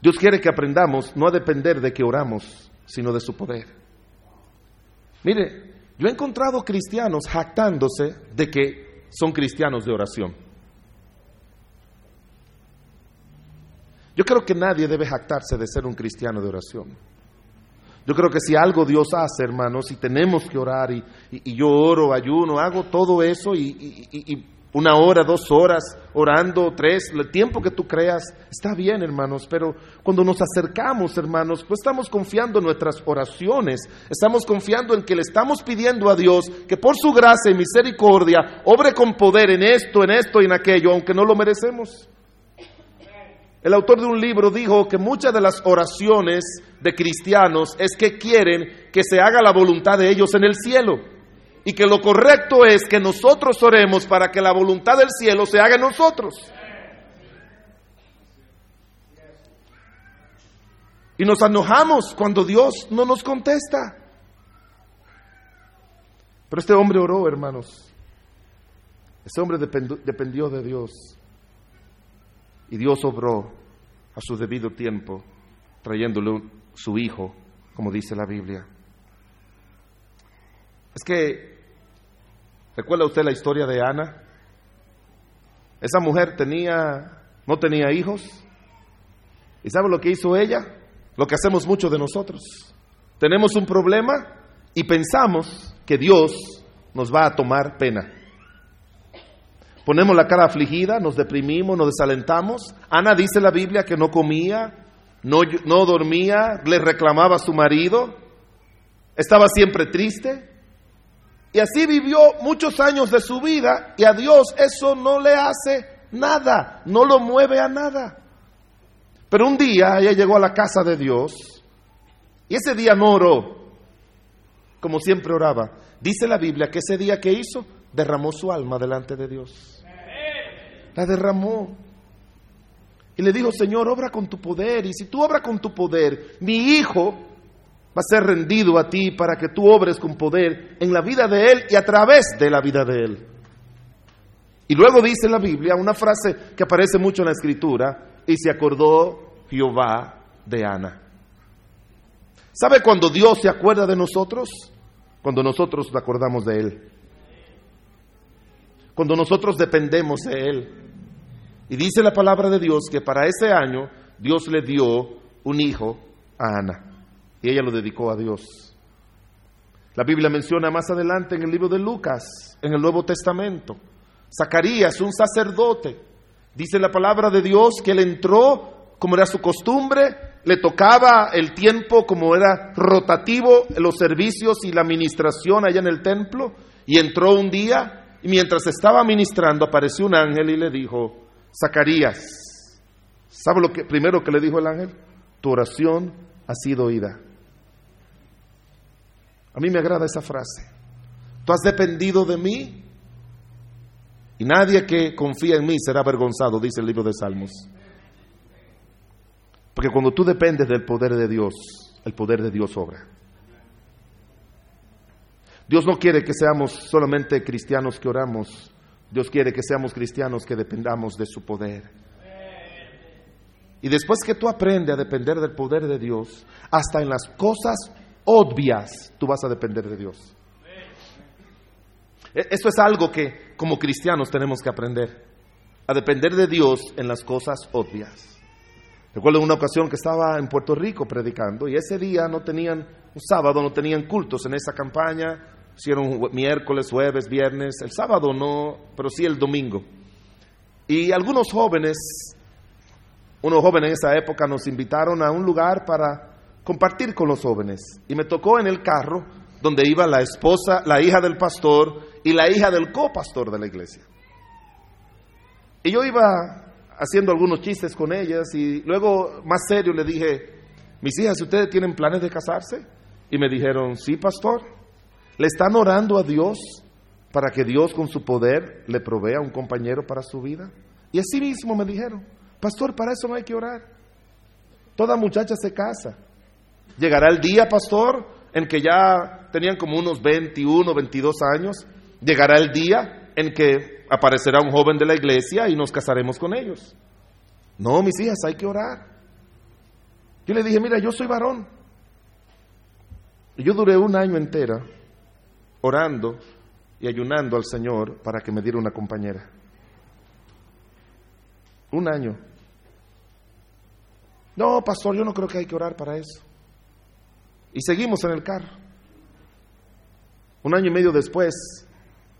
Dios quiere que aprendamos no a depender de que oramos, sino de su poder. Mire, yo he encontrado cristianos jactándose de que son cristianos de oración. Yo creo que nadie debe jactarse de ser un cristiano de oración. Yo creo que si algo Dios hace, hermanos, y tenemos que orar, y, yo oro, ayuno, hago todo eso, y, y, una hora, dos horas, orando, tres, el tiempo que tú creas, está bien, hermanos, pero cuando nos acercamos, hermanos, pues estamos confiando en nuestras oraciones, estamos confiando en que le estamos pidiendo a Dios que por su gracia y misericordia obre con poder en esto, en esto y en aquello, aunque no lo merecemos. El autor de un libro dijo que muchas de las oraciones de cristianos es que quieren que se haga la voluntad de ellos en el cielo. Y que lo correcto es que nosotros oremos para que la voluntad del cielo se haga en nosotros. Y nos enojamos cuando Dios no nos contesta. Pero este hombre oró, hermanos. Este hombre dependió de Dios. Y Dios obró a su debido tiempo, trayéndole su hijo, como dice la Biblia. Es que, ¿recuerda usted la historia de Ana? Esa mujer tenía, no tenía hijos. ¿Y sabe lo que hizo ella? Lo que hacemos muchos de nosotros. Tenemos un problema y pensamos que Dios nos va a tomar pena. Ponemos la cara afligida, nos deprimimos, nos desalentamos. Ana dice la Biblia que no comía, no, no dormía, le reclamaba a su marido, estaba siempre triste. Y así vivió muchos años de su vida y a Dios eso no le hace nada, no lo mueve a nada. Pero un día ella llegó a la casa de Dios y ese día no oró como siempre oraba. Dice la Biblia que ese día que hizo derramó su alma delante de Dios la derramó. Y le dijo, Señor, obra con tu poder. Y si tú obras con tu poder, mi hijo va a ser rendido a ti para que tú obres con poder en la vida de él y a través de la vida de él. Y luego dice la Biblia una frase que aparece mucho en la escritura, y se acordó Jehová de Ana. ¿Sabe cuando Dios se acuerda de nosotros? Cuando nosotros nos acordamos de Él. Cuando nosotros dependemos de Él. Y dice la palabra de Dios que para ese año Dios le dio un hijo a Ana. Y ella lo dedicó a Dios. La Biblia menciona más adelante en el libro de Lucas, en el Nuevo Testamento, Zacarías, un sacerdote, dice la palabra de Dios que él entró como era su costumbre, le tocaba el tiempo como era rotativo los servicios y la administración allá en el templo, y entró un día y mientras estaba ministrando apareció un ángel y le dijo, Zacarías, ¿sabe lo que primero que le dijo el ángel? Tu oración ha sido oída. A mí me agrada esa frase. Tú has dependido de mí y nadie que confía en mí será avergonzado, dice el libro de Salmos. Porque cuando tú dependes del poder de Dios, el poder de Dios obra. Dios no quiere que seamos solamente cristianos que oramos. Dios quiere que seamos cristianos que dependamos de su poder. Y después que tú aprendes a depender del poder de Dios, hasta en las cosas obvias, tú vas a depender de Dios. E, Esto es algo que como cristianos tenemos que aprender, a depender de Dios en las cosas obvias. Recuerdo una ocasión que estaba en Puerto Rico predicando y ese día no tenían, un sábado no tenían cultos en esa campaña, hicieron miércoles, jueves, viernes, el sábado no, pero sí el domingo. Y algunos jóvenes, unos jóvenes en esa época nos invitaron a un lugar para compartir con los jóvenes. Y me tocó en el carro donde iba la esposa, la hija del pastor y la hija del copastor de la iglesia. Y yo iba haciendo algunos chistes con ellas y luego más serio le dije, mis hijas, ¿ustedes tienen planes de casarse? Y me dijeron, sí, pastor. ¿Le están orando a Dios para que Dios con su poder le provea un compañero para su vida? Y así mismo me dijeron, pastor, para eso no hay que orar. Toda muchacha se casa. Llegará el día, pastor, en que ya tenían como unos 21, 22 años. Llegará el día en que aparecerá un joven de la iglesia y nos casaremos con ellos. No, mis hijas, hay que orar. Yo le dije, mira, yo soy varón. Yo duré un año entero orando y ayunando al Señor para que me diera una compañera. Un año. No, pastor, yo no creo que hay que orar para eso. Y seguimos en el carro. Un año y medio después,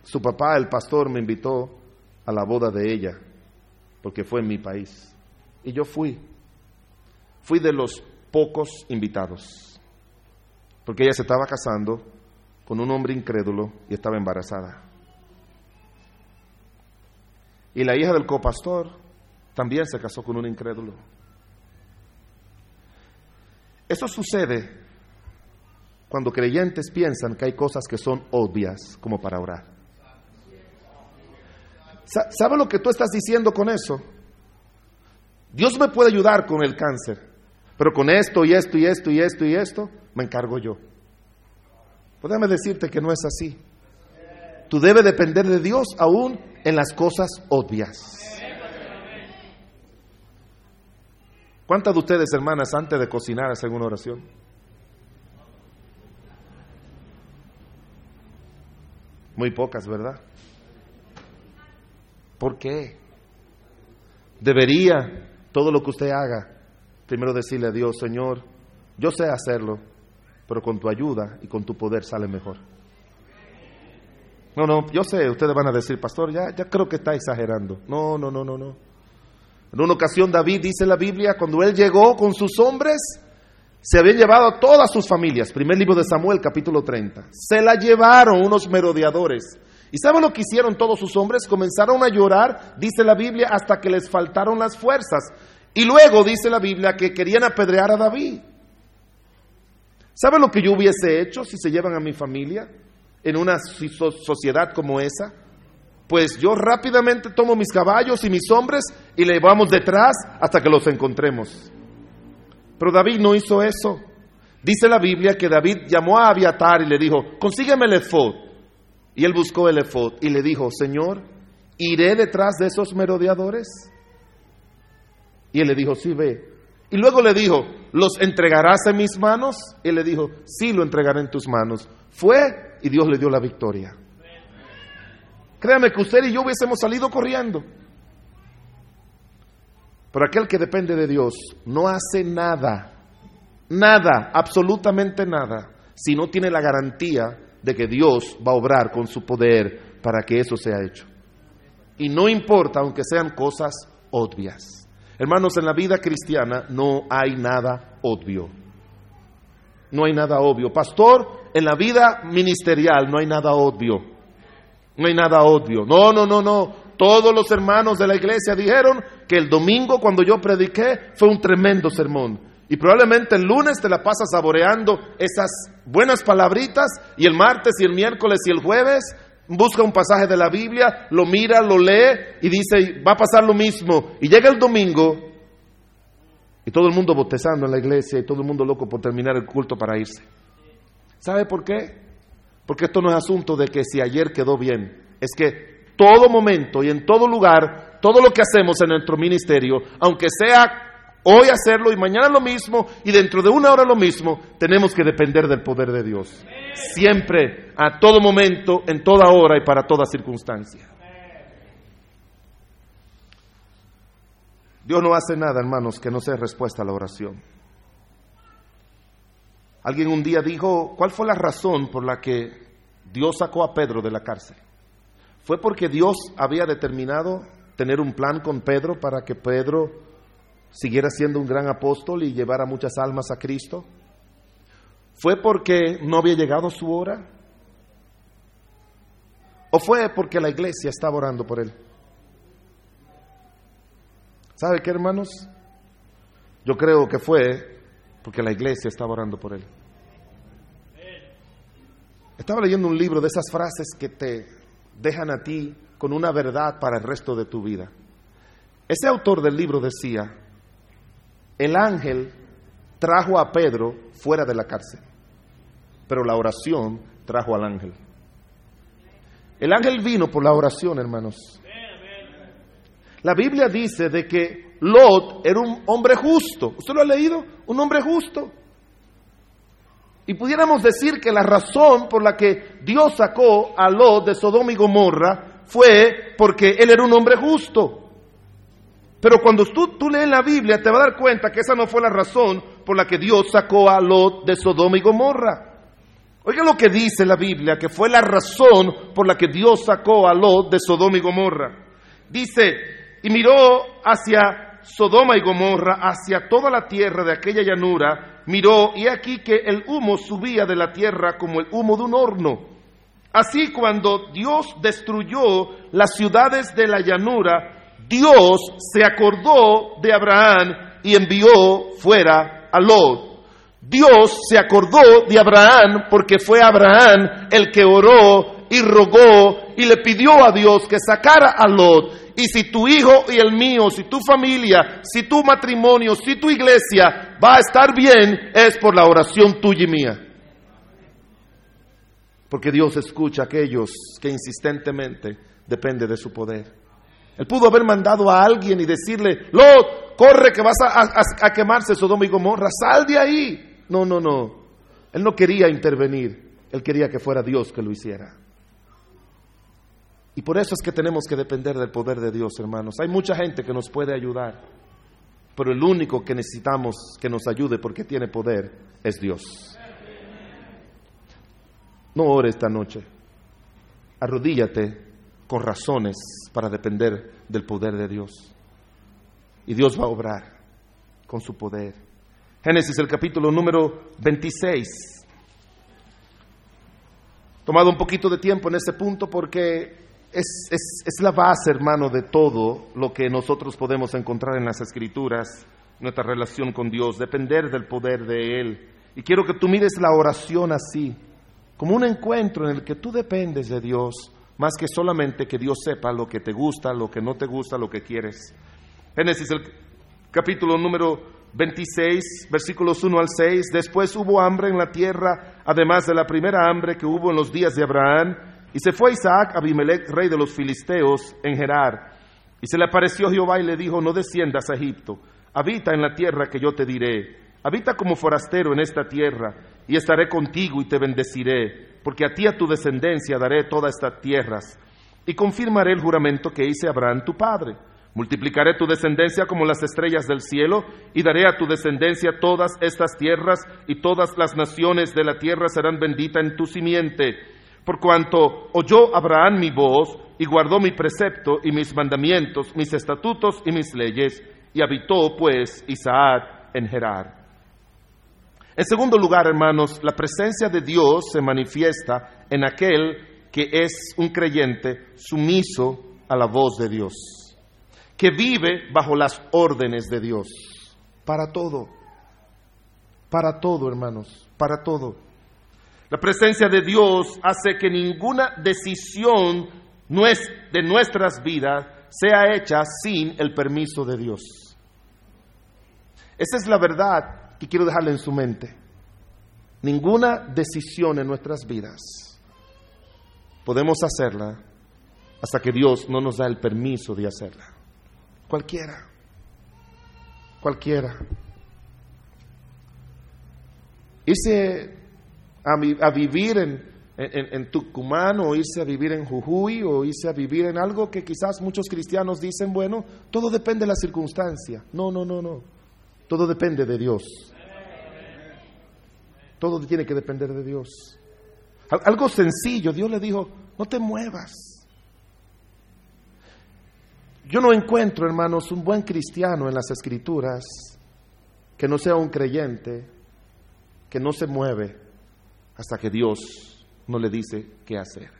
su papá, el pastor, me invitó a la boda de ella, porque fue en mi país. Y yo fui. Fui de los pocos invitados, porque ella se estaba casando con un hombre incrédulo y estaba embarazada. Y la hija del copastor también se casó con un incrédulo. Eso sucede cuando creyentes piensan que hay cosas que son obvias como para orar. ¿Sabe lo que tú estás diciendo con eso? Dios me puede ayudar con el cáncer, pero con esto y esto y esto y esto y esto me encargo yo. Pues déjame decirte que no es así. Tú debes depender de Dios aún en las cosas obvias. ¿Cuántas de ustedes, hermanas, antes de cocinar hacen una oración? Muy pocas, ¿verdad? ¿Por qué? Debería todo lo que usted haga, primero decirle a Dios, Señor, yo sé hacerlo, pero con tu ayuda y con tu poder sale mejor. No, no, yo sé, ustedes van a decir, pastor, ya, ya creo que está exagerando. No, no, no, no, no. En una ocasión David dice la Biblia, cuando él llegó con sus hombres, se habían llevado a todas sus familias. Primer libro de Samuel, capítulo 30. Se la llevaron unos merodeadores. ¿Y saben lo que hicieron todos sus hombres? Comenzaron a llorar, dice la Biblia, hasta que les faltaron las fuerzas. Y luego dice la Biblia que querían apedrear a David. ¿Saben lo que yo hubiese hecho si se llevan a mi familia en una sociedad como esa? Pues yo rápidamente tomo mis caballos y mis hombres y le vamos detrás hasta que los encontremos. Pero David no hizo eso. Dice la Biblia que David llamó a Abiatar y le dijo, consígueme el efod. Y él buscó el efod y le dijo, Señor, ¿iré detrás de esos merodeadores? Y él le dijo, sí, ve. Y luego le dijo, ¿los entregarás en mis manos? Y le dijo, sí, lo entregaré en tus manos. Fue y Dios le dio la victoria. Créame que usted y yo hubiésemos salido corriendo. Pero aquel que depende de Dios no hace nada, nada, absolutamente nada, si no tiene la garantía de que Dios va a obrar con su poder para que eso sea hecho. Y no importa, aunque sean cosas obvias. Hermanos, en la vida cristiana no hay nada obvio. No hay nada obvio. Pastor, en la vida ministerial no hay nada obvio. No hay nada obvio. No, no, no, no. Todos los hermanos de la iglesia dijeron que el domingo cuando yo prediqué fue un tremendo sermón. Y probablemente el lunes te la pasas saboreando esas buenas palabritas y el martes y el miércoles y el jueves busca un pasaje de la Biblia, lo mira, lo lee y dice, va a pasar lo mismo. Y llega el domingo y todo el mundo botezando en la iglesia y todo el mundo loco por terminar el culto para irse. ¿Sabe por qué? Porque esto no es asunto de que si ayer quedó bien, es que todo momento y en todo lugar, todo lo que hacemos en nuestro ministerio, aunque sea hoy hacerlo y mañana lo mismo y dentro de una hora lo mismo, tenemos que depender del poder de Dios. Siempre, a todo momento, en toda hora y para toda circunstancia. Dios no hace nada, hermanos, que no sea respuesta a la oración. Alguien un día dijo, ¿cuál fue la razón por la que Dios sacó a Pedro de la cárcel? ¿Fue porque Dios había determinado tener un plan con Pedro para que Pedro siguiera siendo un gran apóstol y llevara muchas almas a Cristo? ¿Fue porque no había llegado su hora? ¿O fue porque la iglesia estaba orando por él? ¿Sabe qué, hermanos? Yo creo que fue porque la iglesia estaba orando por él. Estaba leyendo un libro de esas frases que te dejan a ti con una verdad para el resto de tu vida. Ese autor del libro decía, el ángel trajo a Pedro fuera de la cárcel, pero la oración trajo al ángel. El ángel vino por la oración, hermanos. La Biblia dice de que Lot era un hombre justo. ¿Usted lo ha leído? Un hombre justo. Y pudiéramos decir que la razón por la que Dios sacó a Lot de Sodoma y Gomorra fue porque él era un hombre justo. Pero cuando tú, tú lees la Biblia te vas a dar cuenta que esa no fue la razón por la que Dios sacó a Lot de Sodoma y Gomorra. Oiga lo que dice la Biblia, que fue la razón por la que Dios sacó a Lot de Sodoma y Gomorra. Dice, y miró hacia Sodoma y Gomorra, hacia toda la tierra de aquella llanura, miró y aquí que el humo subía de la tierra como el humo de un horno. Así cuando Dios destruyó las ciudades de la llanura, Dios se acordó de Abraham y envió fuera a Lot. Dios se acordó de Abraham porque fue Abraham el que oró y rogó y le pidió a Dios que sacara a Lot. Y si tu hijo y el mío, si tu familia, si tu matrimonio, si tu iglesia va a estar bien, es por la oración tuya y mía. Porque Dios escucha a aquellos que insistentemente depende de su poder. Él pudo haber mandado a alguien y decirle, Lot, corre que vas a, quemarse Sodoma y Gomorra, sal de ahí. No, no, no. Él no quería intervenir, él quería que fuera Dios que lo hiciera. Y por eso es que tenemos que depender del poder de Dios, hermanos. Hay mucha gente que nos puede ayudar, pero el único que necesitamos que nos ayude porque tiene poder es Dios. No ore esta noche. Arrodíllate con razones para depender del poder de Dios. Y Dios va a obrar con su poder. Génesis el capítulo número 26. Tomado un poquito de tiempo en ese punto porque es, es, es, la base, hermano, de todo lo que nosotros podemos encontrar en las escrituras, nuestra relación con Dios, depender del poder de Él. Y quiero que tú mires la oración así, como un encuentro en el que tú dependes de Dios, más que solamente que Dios sepa lo que te gusta, lo que no te gusta, lo que quieres. Génesis, el capítulo número 26, versículos 1 al 6. Después hubo hambre en la tierra, además de la primera hambre que hubo en los días de Abraham. Y se fue Isaac a Abimelech, rey de los filisteos, en Gerar. Y se le apareció Jehová y le dijo, no desciendas a Egipto. habita en la tierra que yo te diré. Habita como forastero en esta tierra, y estaré contigo y te bendeciré, porque a ti a tu descendencia daré todas estas tierras, y confirmaré el juramento que hice a Abraham tu padre. Multiplicaré tu descendencia como las estrellas del cielo, y daré a tu descendencia todas estas tierras, y todas las naciones de la tierra serán benditas en tu simiente. Por cuanto oyó Abraham mi voz, y guardó mi precepto y mis mandamientos, mis estatutos y mis leyes, y habitó pues Isaac en Gerar. En segundo lugar, hermanos, la presencia de Dios se manifiesta en aquel que es un creyente sumiso a la voz de Dios, que vive bajo las órdenes de Dios, para todo, para todo, hermanos, para todo. La presencia de Dios hace que ninguna decisión de nuestras vidas sea hecha sin el permiso de Dios. Esa es la verdad que quiero dejarle en su mente. Ninguna decisión en nuestras vidas podemos hacerla hasta que Dios no nos da el permiso de hacerla. Cualquiera. Cualquiera. Irse a, vivir en, en, Tucumán o irse a vivir en Jujuy o irse a vivir en algo que quizás muchos cristianos dicen, bueno, todo depende de la circunstancia. No, no, no, no. Todo depende de Dios. Todo tiene que depender de Dios. Algo sencillo, Dios le dijo, no te muevas. Yo no encuentro, hermanos, un buen cristiano en las escrituras que no sea un creyente, que no se mueve hasta que Dios no le dice qué hacer.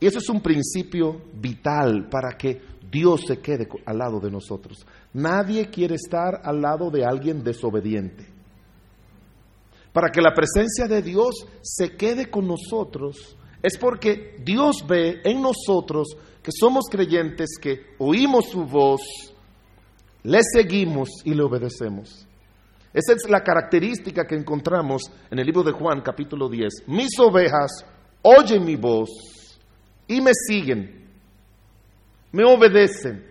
Y eso es un principio vital para que Dios se quede al lado de nosotros. Nadie quiere estar al lado de alguien desobediente. Para que la presencia de Dios se quede con nosotros, es porque Dios ve en nosotros que somos creyentes, que oímos su voz, le seguimos y le obedecemos. Esa es la característica que encontramos en el libro de Juan capítulo 10. Mis ovejas oyen mi voz y me siguen, me obedecen.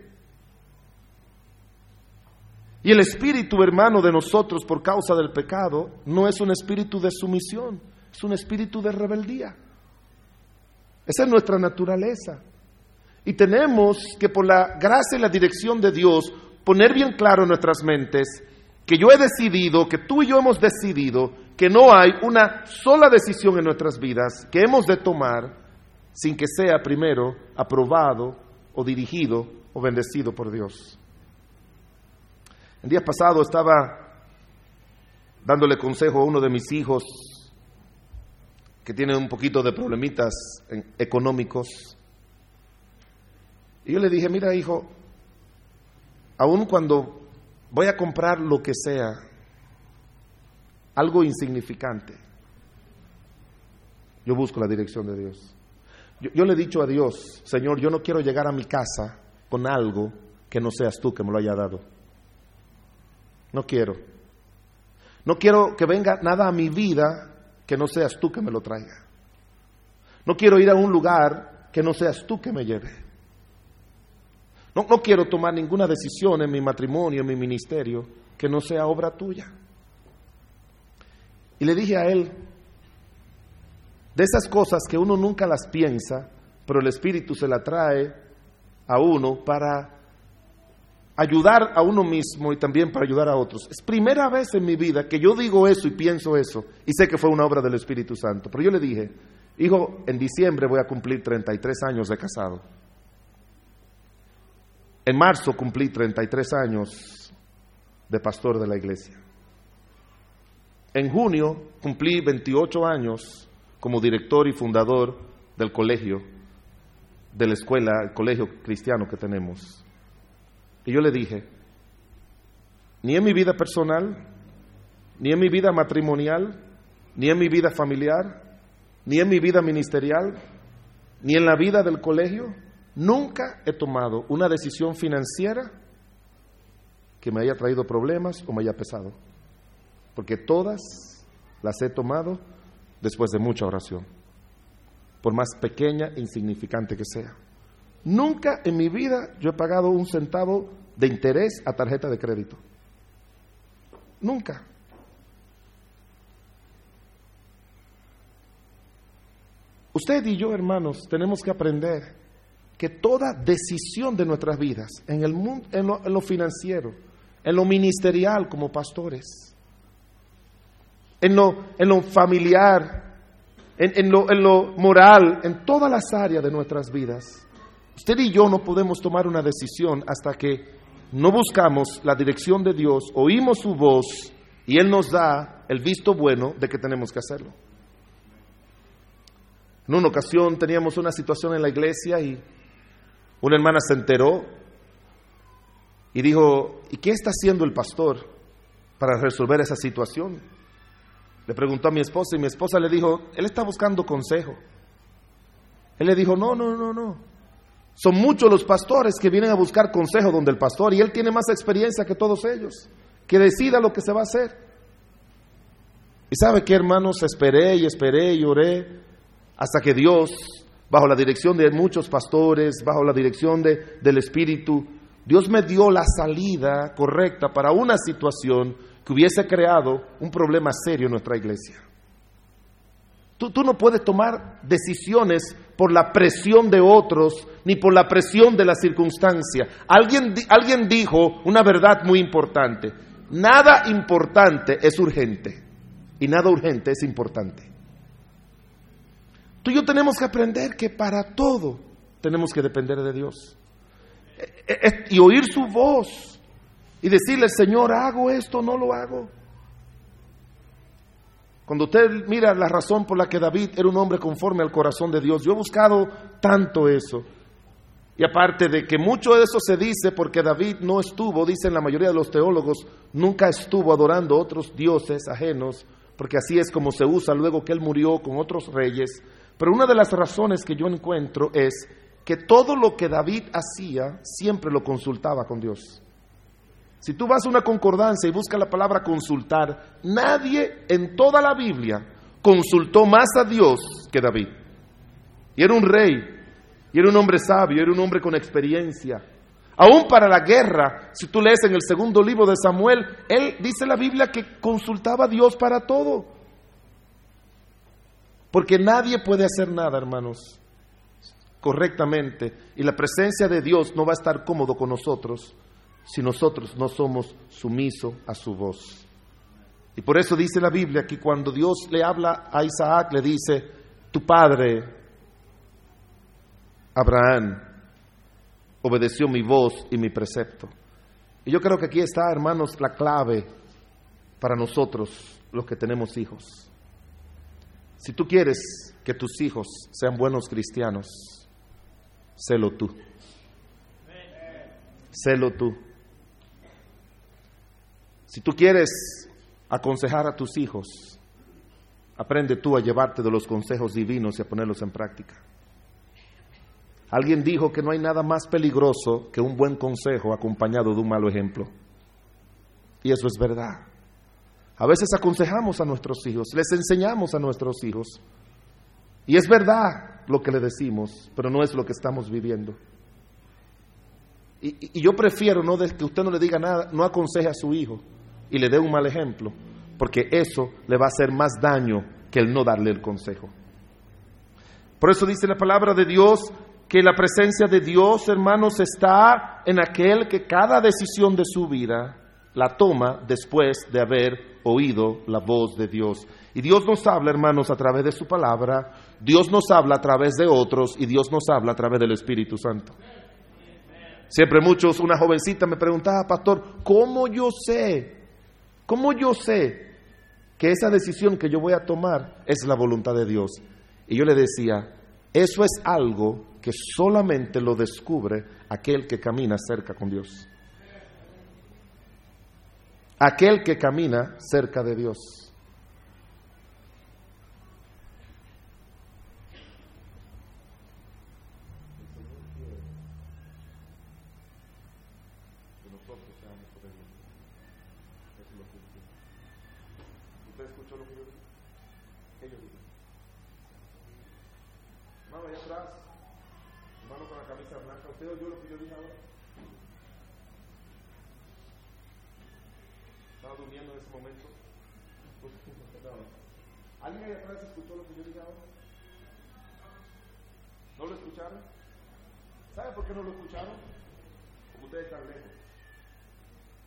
Y el espíritu hermano de nosotros por causa del pecado no es un espíritu de sumisión, es un espíritu de rebeldía. Esa es nuestra naturaleza. Y tenemos que por la gracia y la dirección de Dios poner bien claro en nuestras mentes que yo he decidido, que tú y yo hemos decidido que no hay una sola decisión en nuestras vidas que hemos de tomar sin que sea primero aprobado o dirigido o bendecido por Dios. El día pasado estaba dándole consejo a uno de mis hijos que tiene un poquito de problemitas económicos. Y yo le dije, mira hijo, aun cuando voy a comprar lo que sea, algo insignificante, yo busco la dirección de Dios. Yo, le he dicho a Dios, Señor, yo no quiero llegar a mi casa con algo que no seas tú que me lo haya dado. No quiero. No quiero que venga nada a mi vida que no seas tú que me lo traiga. No quiero ir a un lugar que no seas tú que me lleve. No, no quiero tomar ninguna decisión en mi matrimonio, en mi ministerio, que no sea obra tuya. Y le dije a él, de esas cosas que uno nunca las piensa, pero el Espíritu se la trae a uno para ayudar a uno mismo y también para ayudar a otros. Es primera vez en mi vida que yo digo eso y pienso eso y sé que fue una obra del Espíritu Santo. Pero yo le dije, hijo, en diciembre voy a cumplir 33 años de casado. En marzo cumplí 33 años de pastor de la iglesia. En junio cumplí 28 años como director y fundador del colegio, de la escuela, el colegio cristiano que tenemos. Y yo le dije, ni en mi vida personal, ni en mi vida matrimonial, ni en mi vida familiar, ni en mi vida ministerial, ni en la vida del colegio, nunca he tomado una decisión financiera que me haya traído problemas o me haya pesado. Porque todas las he tomado después de mucha oración, por más pequeña e insignificante que sea. Nunca en mi vida yo he pagado un centavo de interés a tarjeta de crédito. Nunca. Usted y yo, hermanos, tenemos que aprender que toda decisión de nuestras vidas, en, el mundo, en, lo, financiero, en lo ministerial como pastores, en lo, en lo familiar, en, lo, en lo moral, en todas las áreas de nuestras vidas, usted y yo no podemos tomar una decisión hasta que no buscamos la dirección de Dios, oímos su voz y Él nos da el visto bueno de que tenemos que hacerlo. En una ocasión teníamos una situación en la iglesia y una hermana se enteró y dijo, ¿y qué está haciendo el pastor para resolver esa situación? Le preguntó a mi esposa y mi esposa le dijo, él está buscando consejo. Él le dijo, no, no, no, no. Son muchos los pastores que vienen a buscar consejo donde el pastor y él tiene más experiencia que todos ellos. Que decida lo que se va a hacer. Y sabe qué, hermanos, esperé y esperé y oré hasta que Dios, bajo la dirección de muchos pastores, bajo la dirección de, del Espíritu, Dios me dio la salida correcta para una situación que hubiese creado un problema serio en nuestra iglesia. Tú, tú, no puedes tomar decisiones por la presión de otros ni por la presión de la circunstancia. Alguien, alguien dijo una verdad muy importante. Nada importante es urgente y nada urgente es importante. Tú y yo tenemos que aprender que para todo tenemos que depender de Dios. Eh, eh, y oír su voz y decirle, Señor, hago esto, no lo hago. Cuando usted mira la razón por la que David era un hombre conforme al corazón de Dios, yo he buscado tanto eso. Y aparte de que mucho de eso se dice porque David no estuvo, dicen la mayoría de los teólogos, nunca estuvo adorando otros dioses ajenos, porque así es como se usa luego que él murió con otros reyes. Pero una de las razones que yo encuentro es que todo lo que David hacía siempre lo consultaba con Dios. Si tú vas a una concordancia y buscas la palabra consultar, nadie en toda la Biblia consultó más a Dios que David. Y era un rey, y era un hombre sabio, era un hombre con experiencia. Aún para la guerra, si tú lees en el segundo libro de Samuel, él dice la Biblia que consultaba a Dios para todo. Porque nadie puede hacer nada, hermanos, correctamente. Y la presencia de Dios no va a estar cómodo con nosotros si nosotros no somos sumisos a su voz. Y por eso dice la Biblia que cuando Dios le habla a Isaac, le dice, tu padre, Abraham, obedeció mi voz y mi precepto. Y yo creo que aquí está, hermanos, la clave para nosotros, los que tenemos hijos. Si tú quieres que tus hijos sean buenos cristianos, sélo tú. Sélo tú. Si tú quieres aconsejar a tus hijos, aprende tú a llevarte de los consejos divinos y a ponerlos en práctica. Alguien dijo que no hay nada más peligroso que un buen consejo acompañado de un malo ejemplo. Y eso es verdad. A veces aconsejamos a nuestros hijos, les enseñamos a nuestros hijos. Y es verdad lo que le decimos, pero no es lo que estamos viviendo. Y, yo prefiero no que usted no le diga nada, no aconseje a su hijo y le dé un mal ejemplo, porque eso le va a hacer más daño que el no darle el consejo. Por eso dice la palabra de Dios que la presencia de Dios, hermanos, está en aquel que cada decisión de su vida la toma después de haber oído la voz de Dios. Y Dios nos habla, hermanos, a través de su palabra, Dios nos habla a través de otros y Dios nos habla a través del Espíritu Santo. Siempre muchos, una jovencita me preguntaba, pastor, ¿cómo yo sé? ¿Cómo yo sé que esa decisión que yo voy a tomar es la voluntad de Dios? Y yo le decía, eso es algo que solamente lo descubre aquel que camina cerca con Dios aquel que camina cerca de Dios. Escucharon? ¿Sabe por qué no lo escucharon? Porque ustedes están lejos.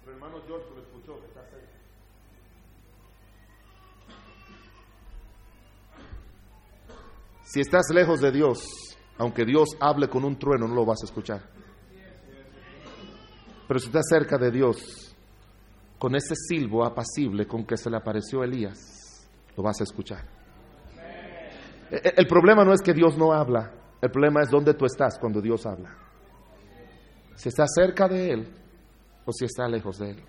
Pero hermano George lo escuchó, que está cerca. Si estás lejos de Dios, aunque Dios hable con un trueno, no lo vas a escuchar. Pero si estás cerca de Dios, con ese silbo apacible con que se le apareció Elías, lo vas a escuchar. E- e- El problema no es que Dios no habla, el problema es dónde tú estás cuando Dios habla. Si estás cerca de Él o si está lejos de Él.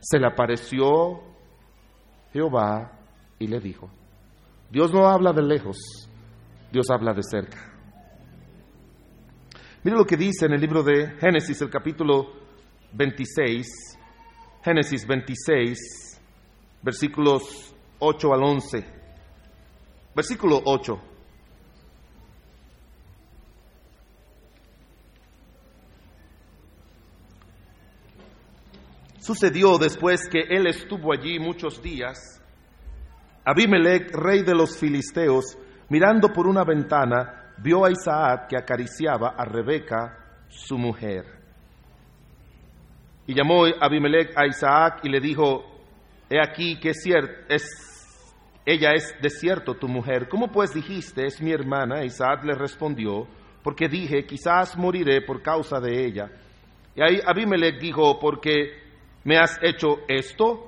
Se le apareció Jehová y le dijo, Dios no habla de lejos, Dios habla de cerca. Mire lo que dice en el libro de Génesis, el capítulo 26, Génesis 26, versículos 8 al 11. Versículo 8. Sucedió después que él estuvo allí muchos días, Abimelech, rey de los filisteos, mirando por una ventana, vio a Isaac que acariciaba a Rebeca, su mujer. Y llamó Abimelech a Isaac y le dijo, he aquí que es es, ella es de cierto tu mujer. ¿Cómo pues dijiste, es mi hermana? Isaac le respondió, porque dije, quizás moriré por causa de ella. Y ahí Abimelech dijo, porque me has hecho esto,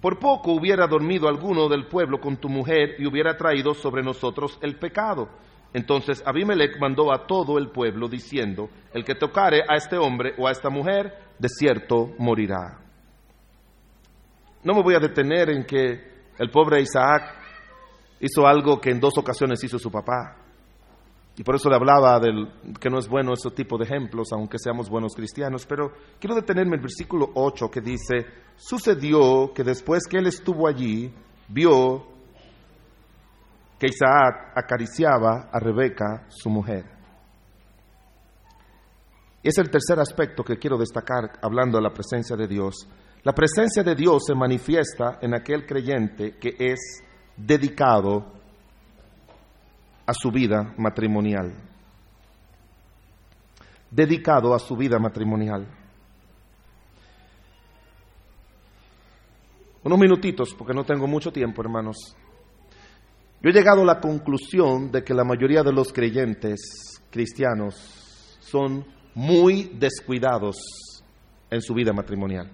por poco hubiera dormido alguno del pueblo con tu mujer y hubiera traído sobre nosotros el pecado. Entonces Abimelech mandó a todo el pueblo diciendo, el que tocare a este hombre o a esta mujer, de cierto morirá. No me voy a detener en que el pobre Isaac hizo algo que en dos ocasiones hizo su papá. Y por eso le hablaba del que no es bueno ese tipo de ejemplos, aunque seamos buenos cristianos. Pero quiero detenerme en el versículo 8 que dice, sucedió que después que él estuvo allí, vio que Isaac acariciaba a Rebeca, su mujer. Es el tercer aspecto que quiero destacar hablando de la presencia de Dios. La presencia de Dios se manifiesta en aquel creyente que es dedicado a su vida matrimonial. Dedicado a su vida matrimonial. Unos minutitos, porque no tengo mucho tiempo, hermanos. Yo he llegado a la conclusión de que la mayoría de los creyentes cristianos son muy descuidados en su vida matrimonial.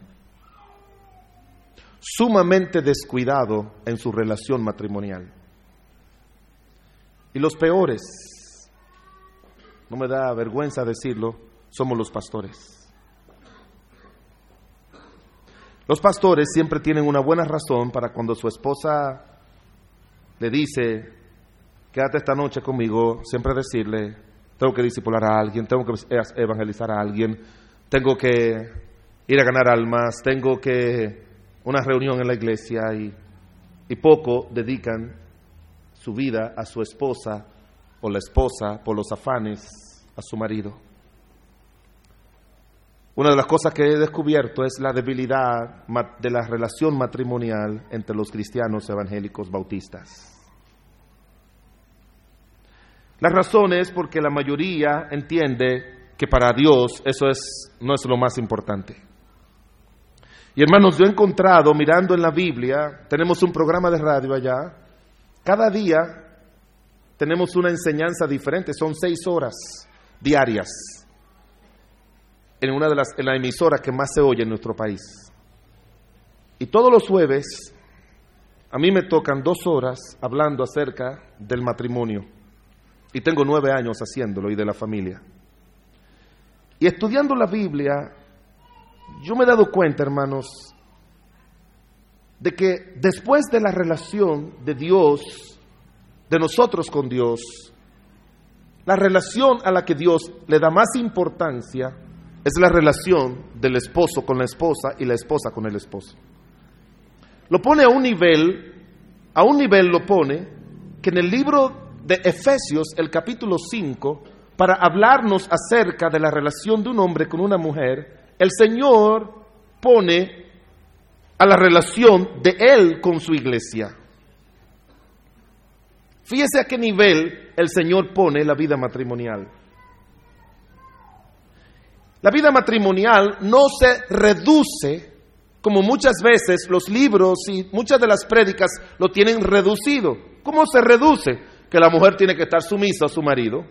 Sumamente descuidado en su relación matrimonial. Y los peores, no me da vergüenza decirlo, somos los pastores. Los pastores siempre tienen una buena razón para cuando su esposa le dice, quédate esta noche conmigo, siempre decirle, tengo que discipular a alguien, tengo que evangelizar a alguien, tengo que ir a ganar almas, tengo que una reunión en la iglesia y, y poco dedican su vida a su esposa o la esposa por los afanes a su marido. Una de las cosas que he descubierto es la debilidad de la relación matrimonial entre los cristianos evangélicos bautistas. La razón es porque la mayoría entiende que para Dios eso es, no es lo más importante. Y hermanos, yo he encontrado, mirando en la Biblia, tenemos un programa de radio allá, cada día tenemos una enseñanza diferente, son seis horas diarias en una de las en la que más se oye en nuestro país. Y todos los jueves a mí me tocan dos horas hablando acerca del matrimonio. Y tengo nueve años haciéndolo y de la familia. Y estudiando la Biblia, yo me he dado cuenta, hermanos, de que después de la relación de Dios, de nosotros con Dios, la relación a la que Dios le da más importancia es la relación del esposo con la esposa y la esposa con el esposo. Lo pone a un nivel, a un nivel lo pone, que en el libro de Efesios, el capítulo 5, para hablarnos acerca de la relación de un hombre con una mujer, el Señor pone a la relación de Él con su iglesia. Fíjese a qué nivel el Señor pone la vida matrimonial. La vida matrimonial no se reduce como muchas veces los libros y muchas de las prédicas lo tienen reducido. ¿Cómo se reduce? Que la mujer tiene que estar sumisa a su marido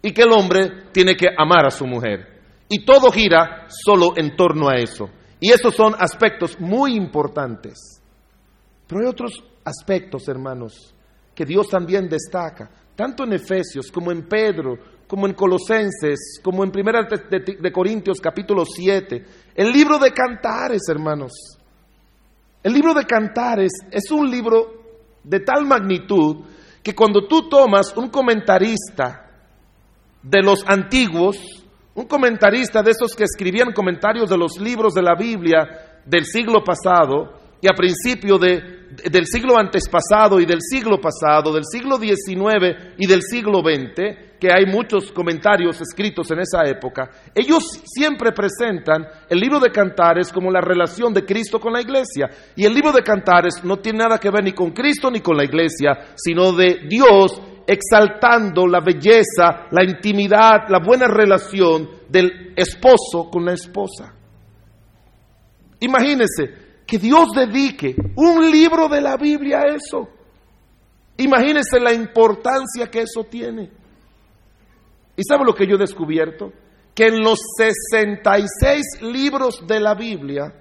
y que el hombre tiene que amar a su mujer. Y todo gira solo en torno a eso. Y esos son aspectos muy importantes. Pero hay otros aspectos, hermanos, que Dios también destaca, tanto en Efesios como en Pedro, como en Colosenses, como en Primera de, Corintios capítulo 7. El libro de Cantares, hermanos. El libro de Cantares es un libro de tal magnitud que cuando tú tomas un comentarista de los antiguos, un comentarista de esos que escribían comentarios de los libros de la Biblia del siglo pasado y a principio del siglo antes pasado y del siglo pasado, del siglo XIX y del siglo XX, que hay muchos comentarios escritos en esa época, ellos siempre presentan el libro de Cantares como la relación de Cristo con la iglesia. Y el libro de Cantares no tiene nada que ver ni con Cristo ni con la iglesia, sino de Dios exaltando la belleza, la intimidad, la buena relación del esposo con la esposa. Imagínense que Dios dedique un libro de la Biblia a eso. Imagínense la importancia que eso tiene. ¿Y sabe lo que yo he descubierto? Que en los 66 libros de la Biblia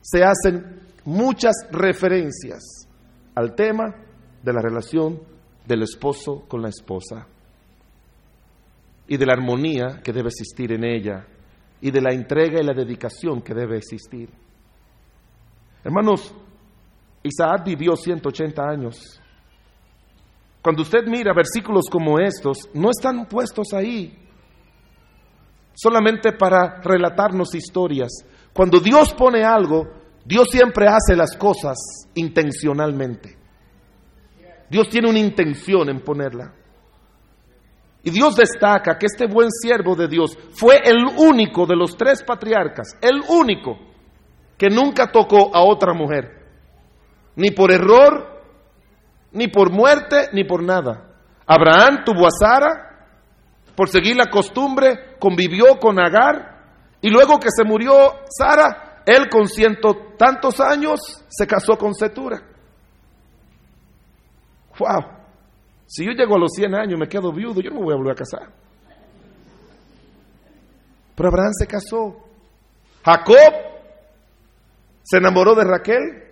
se hacen muchas referencias al tema de la relación del esposo con la esposa y de la armonía que debe existir en ella y de la entrega y la dedicación que debe existir. Hermanos, Isaac vivió 180 años cuando usted mira versículos como estos, no están puestos ahí solamente para relatarnos historias. Cuando Dios pone algo, Dios siempre hace las cosas intencionalmente. Dios tiene una intención en ponerla. Y Dios destaca que este buen siervo de Dios fue el único de los tres patriarcas, el único que nunca tocó a otra mujer, ni por error, ni por muerte, ni por nada. Abraham tuvo a Sara, por seguir la costumbre, convivió con Agar, y luego que se murió Sara, él con ciento tantos años se casó con Setura. ¡Wow! Si yo llego a los 100 años y me quedo viudo, yo no me voy a volver a casar. Pero Abraham se casó. Jacob se enamoró de Raquel.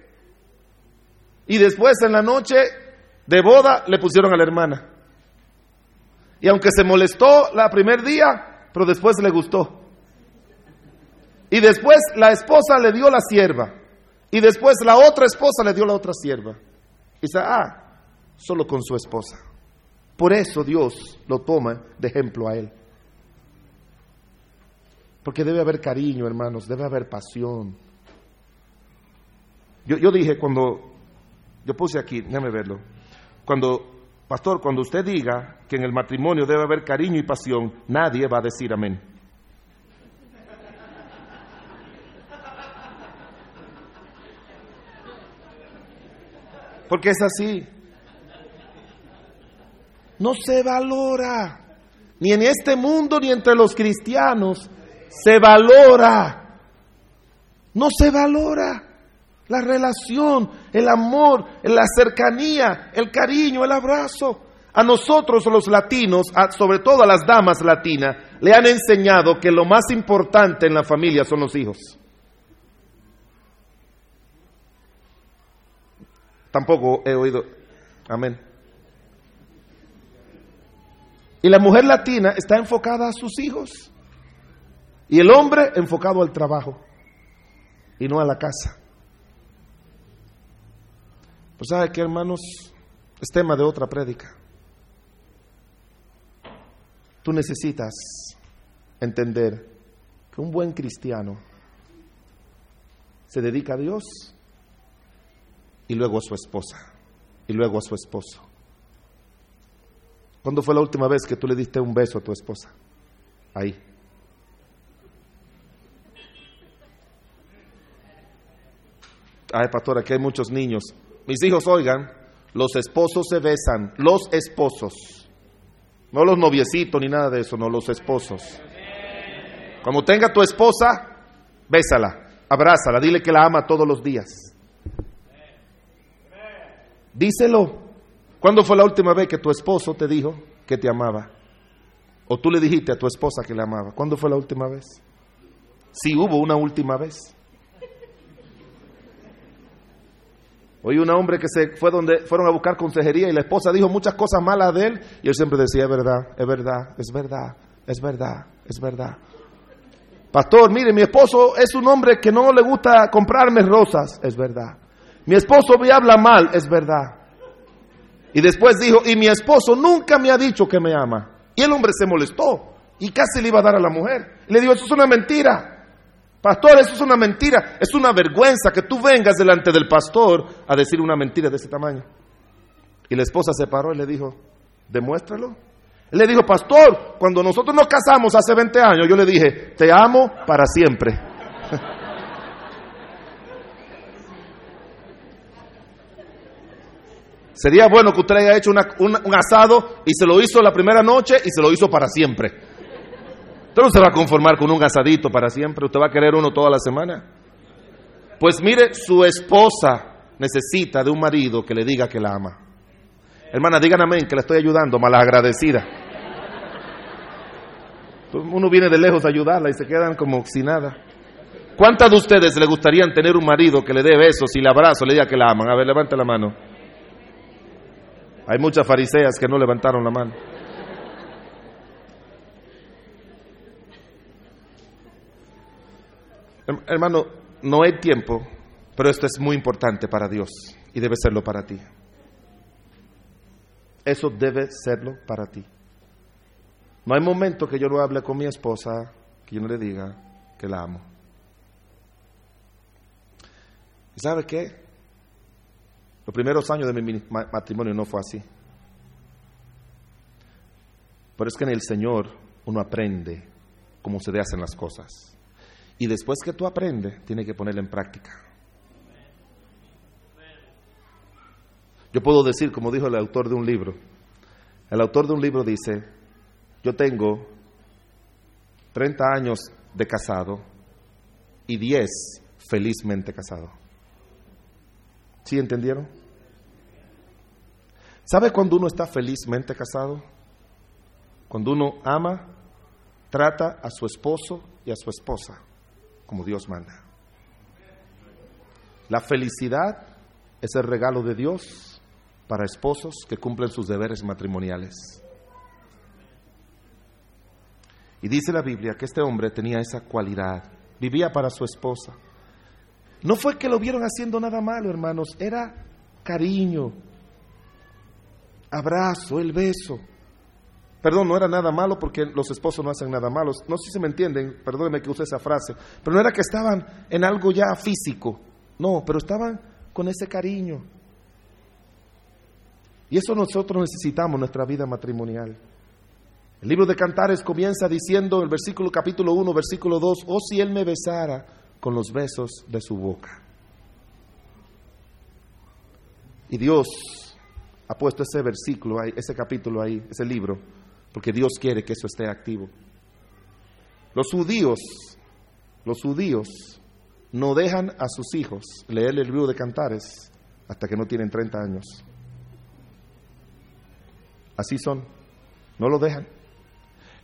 Y después en la noche de boda le pusieron a la hermana. Y aunque se molestó la primer día, pero después le gustó. Y después la esposa le dio la sierva. Y después la otra esposa le dio la otra sierva. Y dice, ah, solo con su esposa. Por eso Dios lo toma de ejemplo a él. Porque debe haber cariño, hermanos, debe haber pasión. Yo, yo dije cuando, yo puse aquí, déjame verlo. Cuando, pastor, cuando usted diga que en el matrimonio debe haber cariño y pasión, nadie va a decir amén. Porque es así. No se valora, ni en este mundo ni entre los cristianos, se valora. No se valora. La relación, el amor, la cercanía, el cariño, el abrazo. A nosotros los latinos, sobre todo a las damas latinas, le han enseñado que lo más importante en la familia son los hijos. Tampoco he oído. Amén. Y la mujer latina está enfocada a sus hijos. Y el hombre enfocado al trabajo y no a la casa. Pues sabe que hermanos, es tema de otra prédica. Tú necesitas entender que un buen cristiano se dedica a Dios y luego a su esposa y luego a su esposo. ¿Cuándo fue la última vez que tú le diste un beso a tu esposa? Ahí. ay pastor, aquí hay muchos niños. Mis hijos, oigan, los esposos se besan, los esposos. No los noviecitos ni nada de eso, no, los esposos. Cuando tenga tu esposa, bésala, abrázala, dile que la ama todos los días. Díselo. ¿Cuándo fue la última vez que tu esposo te dijo que te amaba? O tú le dijiste a tu esposa que le amaba. ¿Cuándo fue la última vez? Si hubo una última vez. Oí un hombre que se fue donde fueron a buscar consejería y la esposa dijo muchas cosas malas de él y él siempre decía, es verdad, es verdad, es verdad, es verdad, es verdad. Pastor, mire, mi esposo es un hombre que no le gusta comprarme rosas, es verdad. Mi esposo me habla mal, es verdad. Y después dijo, y mi esposo nunca me ha dicho que me ama. Y el hombre se molestó y casi le iba a dar a la mujer. le dijo, eso es una mentira. Pastor, eso es una mentira. Es una vergüenza que tú vengas delante del pastor a decir una mentira de ese tamaño. Y la esposa se paró y le dijo, demuéstralo. Le dijo, pastor, cuando nosotros nos casamos hace 20 años, yo le dije, te amo para siempre. Sería bueno que usted haya hecho un asado y se lo hizo la primera noche y se lo hizo para siempre. Usted no se va a conformar con un asadito para siempre, usted va a querer uno toda la semana. Pues mire, su esposa necesita de un marido que le diga que la ama. Hermana, digan que le estoy ayudando, malagradecida. Uno viene de lejos a ayudarla y se quedan como sin nada. ¿Cuántas de ustedes le gustarían tener un marido que le dé besos y le abrazo, le diga que la aman? A ver, levante la mano. Hay muchas fariseas que no levantaron la mano. Hermano, no hay tiempo, pero esto es muy importante para Dios y debe serlo para ti. Eso debe serlo para ti. No hay momento que yo no hable con mi esposa, que yo no le diga que la amo. ¿Y sabe qué? Los primeros años de mi matrimonio no fue así. Pero es que en el Señor uno aprende cómo se hacen las cosas. Y después que tú aprendes, tienes que ponerlo en práctica. Yo puedo decir, como dijo el autor de un libro, el autor de un libro dice, yo tengo 30 años de casado y 10 felizmente casado. ¿Sí entendieron? ¿Sabe cuando uno está felizmente casado? Cuando uno ama, trata a su esposo y a su esposa como Dios manda. La felicidad es el regalo de Dios para esposos que cumplen sus deberes matrimoniales. Y dice la Biblia que este hombre tenía esa cualidad, vivía para su esposa. No fue que lo vieron haciendo nada malo, hermanos, era cariño, abrazo, el beso. Perdón, no era nada malo porque los esposos no hacen nada malo. No sé si me entienden, perdónenme que use esa frase. Pero no era que estaban en algo ya físico. No, pero estaban con ese cariño. Y eso nosotros necesitamos en nuestra vida matrimonial. El libro de Cantares comienza diciendo en el versículo capítulo 1, versículo 2, oh si él me besara con los besos de su boca. Y Dios ha puesto ese versículo ese capítulo ahí, ese libro, porque Dios quiere que eso esté activo. Los judíos, los judíos no dejan a sus hijos leer el libro de Cantares hasta que no tienen 30 años. Así son, no lo dejan.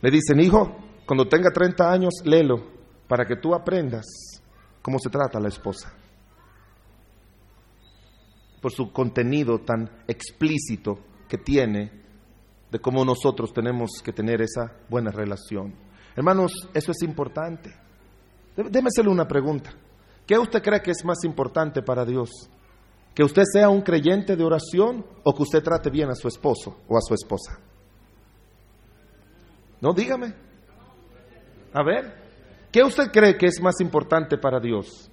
Le dicen, hijo, cuando tenga 30 años, léelo para que tú aprendas cómo se trata la esposa. Por su contenido tan explícito que tiene de cómo nosotros tenemos que tener esa buena relación. Hermanos, eso es importante. Déme una pregunta. ¿Qué usted cree que es más importante para Dios? ¿Que usted sea un creyente de oración o que usted trate bien a su esposo o a su esposa? No, dígame. A ver, ¿qué usted cree que es más importante para Dios?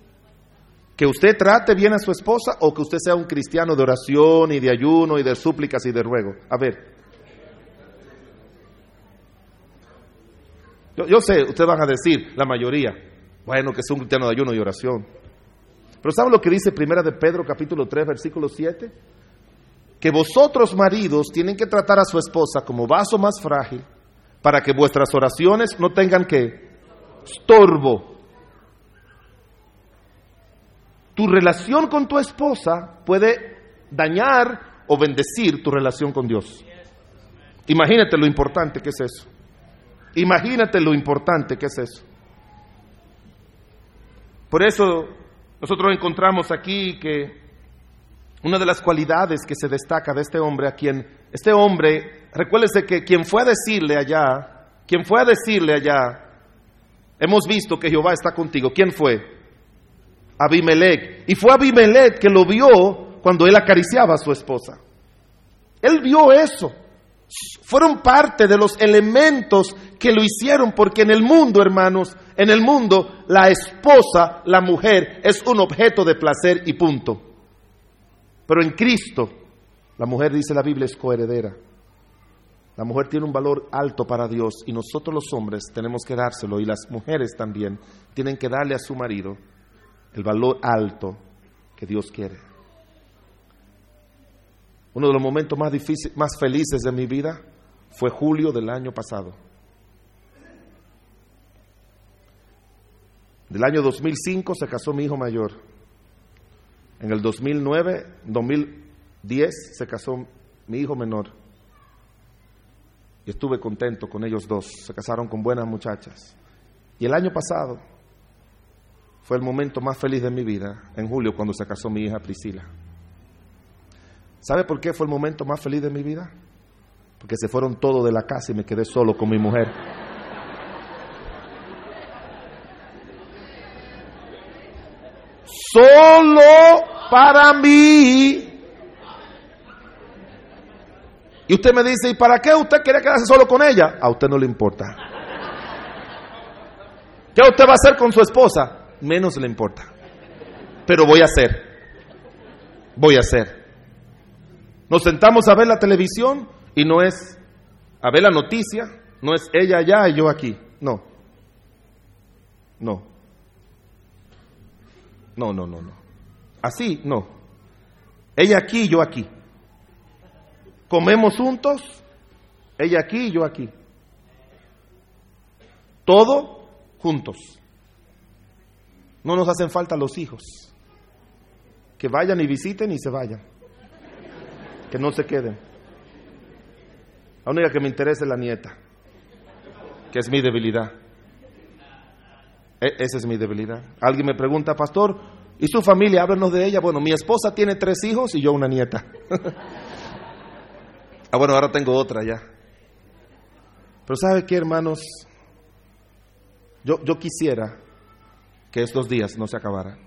¿Que usted trate bien a su esposa o que usted sea un cristiano de oración y de ayuno y de súplicas y de ruego? A ver, Yo, sé, ustedes van a decir, la mayoría, bueno, que es un cristiano de ayuno y oración. Pero ¿saben lo que dice Primera de Pedro capítulo 3 versículo 7? Que vosotros maridos tienen que tratar a su esposa como vaso más frágil para que vuestras oraciones no tengan que estorbo. Tu relación con tu esposa puede dañar o bendecir tu relación con Dios. Imagínate lo importante que es eso. Imagínate lo importante que es eso. Por eso nosotros encontramos aquí que una de las cualidades que se destaca de este hombre, a quien este hombre, recuérdese que quien fue a decirle allá, quien fue a decirle allá, hemos visto que Jehová está contigo. ¿Quién fue? Abimelech. Y fue Abimelech que lo vio cuando él acariciaba a su esposa. Él vio eso. Fueron parte de los elementos que lo hicieron, porque en el mundo, hermanos, en el mundo, la esposa, la mujer, es un objeto de placer y punto. Pero en Cristo, la mujer, dice la Biblia, es coheredera. La mujer tiene un valor alto para Dios y nosotros los hombres tenemos que dárselo y las mujeres también tienen que darle a su marido el valor alto que Dios quiere. Uno de los momentos más difíciles, más felices de mi vida fue julio del año pasado. Del año 2005 se casó mi hijo mayor. En el 2009, 2010 se casó mi hijo menor. Y estuve contento con ellos dos. Se casaron con buenas muchachas. Y el año pasado fue el momento más feliz de mi vida, en julio, cuando se casó mi hija Priscila. ¿Sabe por qué fue el momento más feliz de mi vida? Porque se fueron todos de la casa y me quedé solo con mi mujer. Solo para mí. Y usted me dice, ¿y para qué usted quiere quedarse solo con ella? A usted no le importa. ¿Qué usted va a hacer con su esposa? Menos le importa. Pero voy a hacer. Voy a hacer. Nos sentamos a ver la televisión y no es a ver la noticia, no es ella allá y yo aquí. No. No. No, no, no, no. Así, no. Ella aquí y yo aquí. Comemos juntos, ella aquí y yo aquí. Todo juntos. No nos hacen falta los hijos. Que vayan y visiten y se vayan. Que no se queden. La única que me interesa es la nieta, que es mi debilidad. E esa es mi debilidad. Alguien me pregunta, pastor, ¿y su familia? Háblanos de ella. Bueno, mi esposa tiene tres hijos y yo una nieta. ah, bueno, ahora tengo otra ya. Pero ¿sabe qué, hermanos? Yo, yo quisiera que estos días no se acabaran.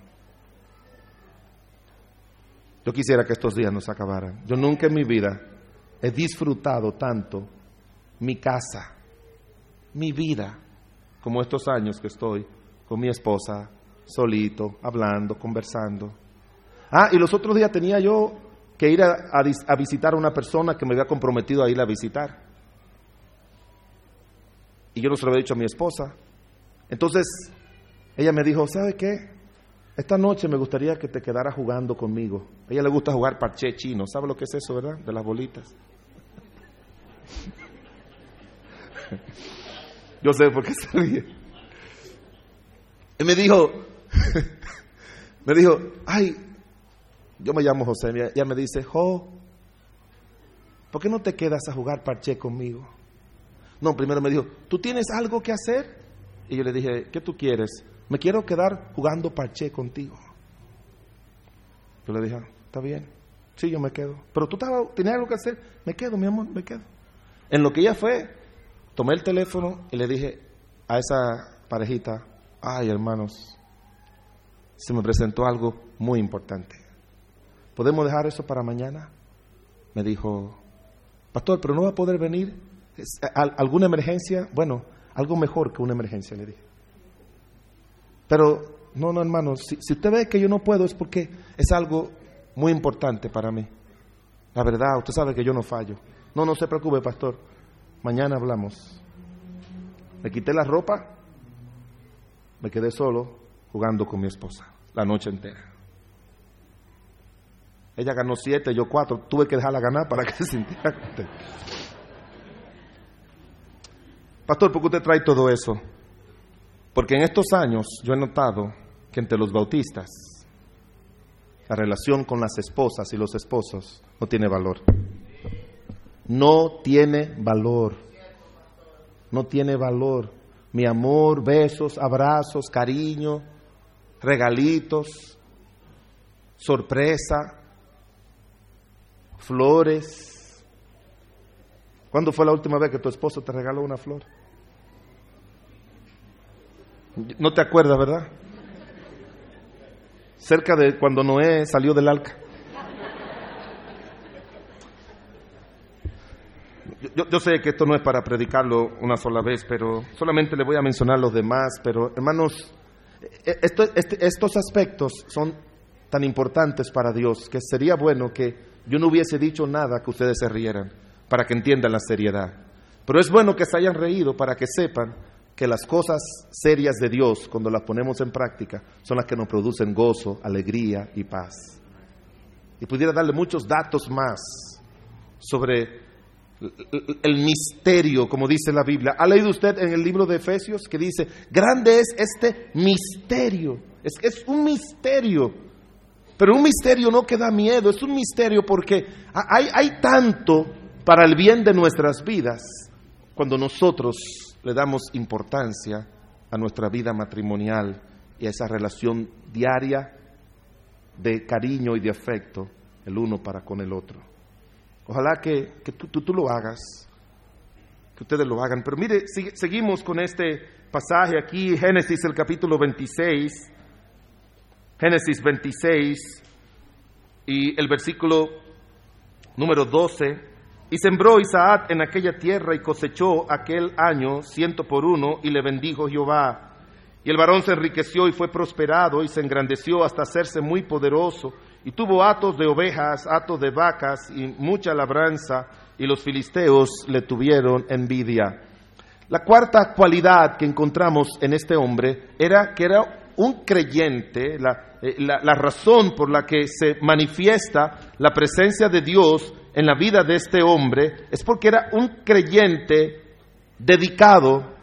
Yo quisiera que estos días no se acabaran. Yo nunca en mi vida he disfrutado tanto mi casa, mi vida, como estos años que estoy con mi esposa, solito, hablando, conversando. Ah, y los otros días tenía yo que ir a, visitar a una persona que me había comprometido a ir a visitar. Y yo no se lo había dicho a mi esposa. Entonces, ella me dijo, ¿sabe qué? Esta noche me gustaría que te quedara jugando conmigo. Ella le gusta jugar parché chino. ¿Sabe lo que es eso, verdad? De las bolitas. Yo sé por qué se ríe. Y me dijo, me dijo, ay, yo me llamo José. Ella me dice, Jo, ¿por qué no te quedas a jugar parché conmigo? No, primero me dijo, ¿tú tienes algo que hacer? Y yo le dije, ¿qué tú quieres? Me quiero quedar jugando parché contigo. Yo le dije, está bien. Sí, yo me quedo. Pero tú tenías algo que hacer. Me quedo, mi amor, me quedo. En lo que ella fue, tomé el teléfono y le dije a esa parejita, ay hermanos, se me presentó algo muy importante. ¿Podemos dejar eso para mañana? Me dijo, pastor, pero no va a poder venir. ¿Alguna emergencia? Bueno, algo mejor que una emergencia, le dije. Pero, no, no, hermano, si, si, usted ve que yo no puedo es porque es algo muy importante para mí. La verdad, usted sabe que yo no fallo. No, no se preocupe, pastor. Mañana hablamos. Me quité la ropa, me quedé solo jugando con mi esposa la noche entera. Ella ganó siete, yo cuatro. Tuve que dejarla ganar para que se sintiera contenta. Pastor, ¿por qué usted trae todo eso? Porque en estos años yo he notado que entre los bautistas la relación con las esposas y los esposos no tiene valor. No tiene valor. No tiene valor. Mi amor, besos, abrazos, cariño, regalitos, sorpresa, flores. ¿Cuándo fue la última vez que tu esposo te regaló una flor? No te acuerdas, ¿verdad? Cerca de cuando Noé salió del arca. Yo, sé que esto no es para predicarlo una sola vez, pero solamente le voy a mencionar los demás. Pero hermanos, e, este, estos aspectos son tan importantes para Dios que sería bueno que yo no hubiese dicho nada que ustedes se rieran, para que entiendan la seriedad. Pero es bueno que se hayan reído para que sepan que las cosas serias de Dios, cuando las ponemos en práctica, son las que nos producen gozo, alegría y paz. Y pudiera darle muchos datos más sobre el misterio, como dice la Biblia. ¿Ha leído usted en el libro de Efesios que dice, grande es este misterio? Es, es un misterio, pero un misterio no que da miedo, es un misterio porque hay, hay tanto para el bien de nuestras vidas cuando nosotros le damos importancia a nuestra vida matrimonial y a esa relación diaria de cariño y de afecto el uno para con el otro. Ojalá que, tú, tú, lo hagas, que ustedes lo hagan. Pero mire, seguimos con este pasaje aquí, Génesis el capítulo 26, Génesis 26 y el versículo número 12 y sembró Isaac en aquella tierra y cosechó aquel año ciento por uno y le bendijo Jehová. Y el varón se enriqueció y fue prosperado y se engrandeció hasta hacerse muy poderoso y tuvo atos de ovejas, atos de vacas y mucha labranza y los filisteos le tuvieron envidia. La cuarta cualidad que encontramos en este hombre era que era un creyente, la, eh, la razón por la que se manifiesta la presencia de Dios en la vida de este hombre es porque era un creyente dedicado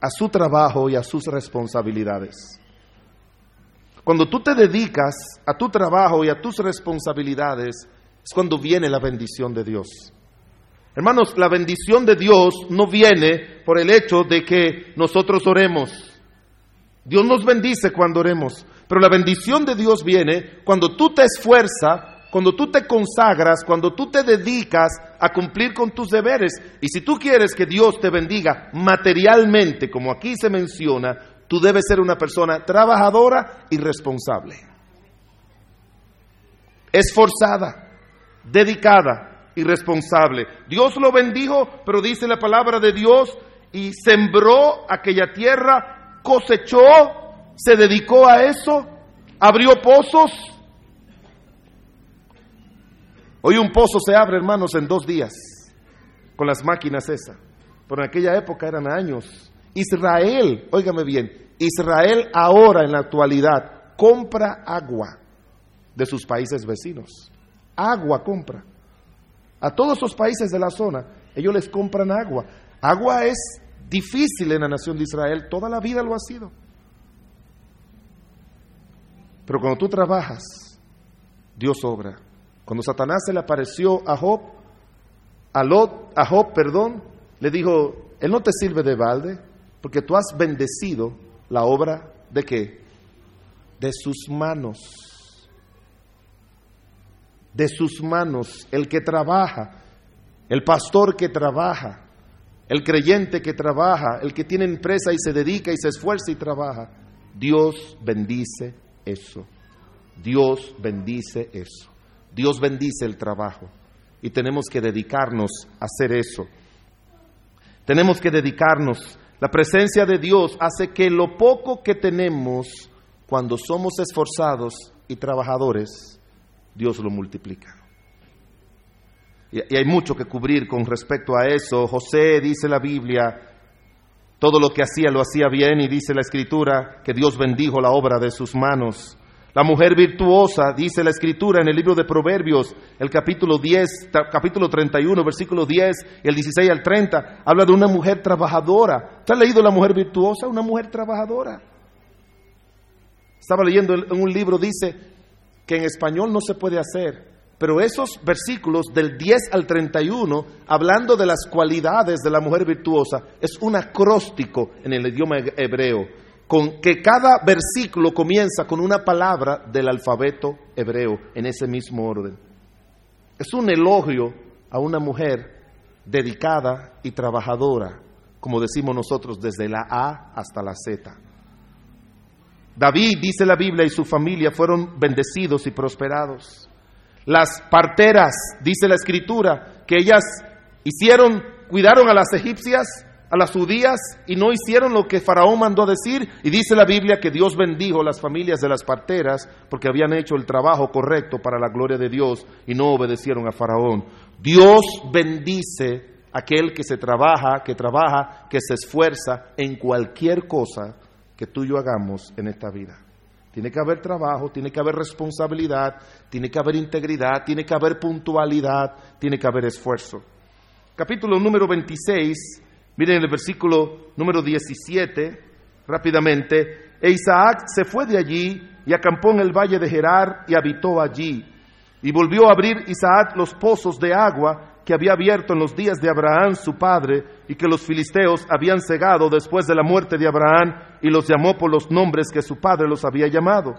a su trabajo y a sus responsabilidades. Cuando tú te dedicas a tu trabajo y a tus responsabilidades, es cuando viene la bendición de Dios. Hermanos, la bendición de Dios no viene por el hecho de que nosotros oremos. Dios nos bendice cuando oremos, pero la bendición de Dios viene cuando tú te esfuerzas cuando tú te consagras, cuando tú te dedicas a cumplir con tus deberes. Y si tú quieres que Dios te bendiga materialmente, como aquí se menciona, tú debes ser una persona trabajadora y responsable. Esforzada, dedicada y responsable. Dios lo bendijo, pero dice la palabra de Dios, y sembró aquella tierra, cosechó, se dedicó a eso, abrió pozos Hoy un pozo se abre, hermanos, en dos días con las máquinas esas. Pero en aquella época eran años. Israel, óigame bien, Israel ahora en la actualidad compra agua de sus países vecinos. Agua compra. A todos esos países de la zona, ellos les compran agua. Agua es difícil en la nación de Israel, toda la vida lo ha sido. Pero cuando tú trabajas, Dios obra. Cuando Satanás se le apareció a Job, a, Lot, a Job, perdón, le dijo, él no te sirve de balde, porque tú has bendecido la obra de qué? De sus manos. De sus manos, el que trabaja, el pastor que trabaja, el creyente que trabaja, el que tiene empresa y se dedica y se esfuerza y trabaja. Dios bendice eso. Dios bendice eso. Dios bendice el trabajo y tenemos que dedicarnos a hacer eso. Tenemos que dedicarnos. La presencia de Dios hace que lo poco que tenemos, cuando somos esforzados y trabajadores, Dios lo multiplica. Y, hay mucho que cubrir con respecto a eso. José dice la Biblia, todo lo que hacía lo hacía bien y dice la Escritura que Dios bendijo la obra de sus manos. La mujer virtuosa, dice la escritura en el libro de Proverbios, el capítulo 10, capítulo 31, versículo 10 y el 16 al 30, habla de una mujer trabajadora. ¿Te has leído la mujer virtuosa? Una mujer trabajadora. Estaba leyendo en un libro, dice que en español no se puede hacer, pero esos versículos del 10 al 31, hablando de las cualidades de la mujer virtuosa, es un acróstico en el idioma hebreo con que cada versículo comienza con una palabra del alfabeto hebreo en ese mismo orden. Es un elogio a una mujer dedicada y trabajadora, como decimos nosotros, desde la A hasta la Z. David, dice la Biblia, y su familia fueron bendecidos y prosperados. Las parteras, dice la escritura, que ellas hicieron, cuidaron a las egipcias a las judías y no hicieron lo que Faraón mandó decir. Y dice la Biblia que Dios bendijo las familias de las parteras porque habían hecho el trabajo correcto para la gloria de Dios y no obedecieron a Faraón. Dios bendice aquel que se trabaja, que trabaja, que se esfuerza en cualquier cosa que tú y yo hagamos en esta vida. Tiene que haber trabajo, tiene que haber responsabilidad, tiene que haber integridad, tiene que haber puntualidad, tiene que haber esfuerzo. Capítulo número 26 Miren el versículo número 17, rápidamente. E Isaac se fue de allí y acampó en el valle de Gerar y habitó allí. Y volvió a abrir Isaac los pozos de agua que había abierto en los días de Abraham su padre y que los filisteos habían cegado después de la muerte de Abraham y los llamó por los nombres que su padre los había llamado.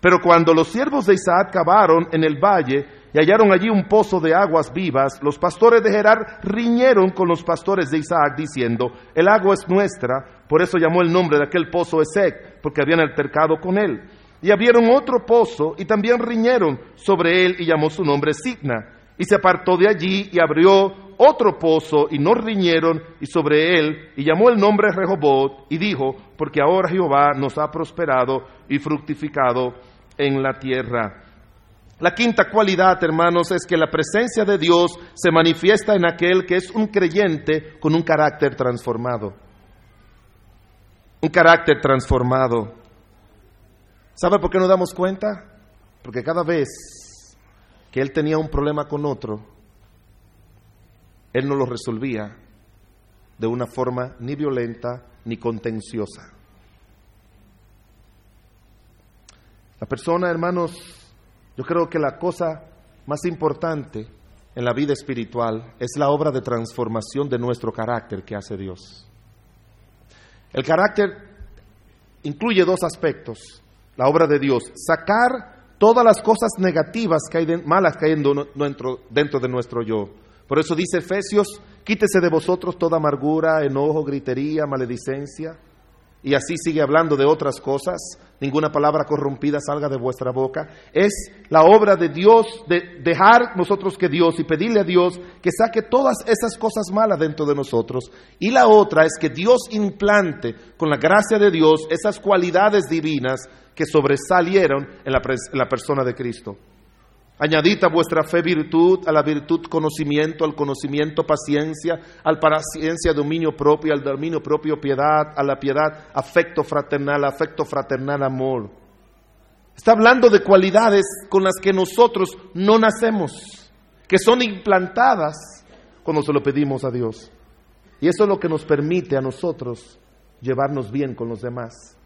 Pero cuando los siervos de Isaac cavaron en el valle y hallaron allí un pozo de aguas vivas, los pastores de Gerar riñeron con los pastores de Isaac, diciendo, el agua es nuestra, por eso llamó el nombre de aquel pozo Esec, porque habían altercado con él. Y abrieron otro pozo y también riñeron sobre él y llamó su nombre Signa. Y se apartó de allí y abrió otro pozo y no riñeron y sobre él y llamó el nombre Rehobot y dijo, porque ahora Jehová nos ha prosperado y fructificado en la tierra. La quinta cualidad, hermanos, es que la presencia de Dios se manifiesta en aquel que es un creyente con un carácter transformado. Un carácter transformado. ¿Sabe por qué nos damos cuenta? Porque cada vez que él tenía un problema con otro, él no lo resolvía de una forma ni violenta ni contenciosa. La persona, hermanos, yo creo que la cosa más importante en la vida espiritual es la obra de transformación de nuestro carácter que hace Dios. El carácter incluye dos aspectos, la obra de Dios, sacar todas las cosas negativas que hay malas que hay dentro, dentro de nuestro yo. Por eso dice Efesios, quítese de vosotros toda amargura, enojo, gritería, maledicencia, y así sigue hablando de otras cosas, ninguna palabra corrompida salga de vuestra boca, es la obra de Dios, de dejar nosotros que Dios y pedirle a Dios que saque todas esas cosas malas dentro de nosotros. Y la otra es que Dios implante con la gracia de Dios esas cualidades divinas que sobresalieron en la, en la persona de Cristo. Añadid a vuestra fe virtud, a la virtud conocimiento, al conocimiento paciencia, al paciencia dominio propio, al dominio propio piedad, a la piedad afecto fraternal, afecto fraternal amor. Está hablando de cualidades con las que nosotros no nacemos, que son implantadas cuando se lo pedimos a Dios. Y eso es lo que nos permite a nosotros llevarnos bien con los demás.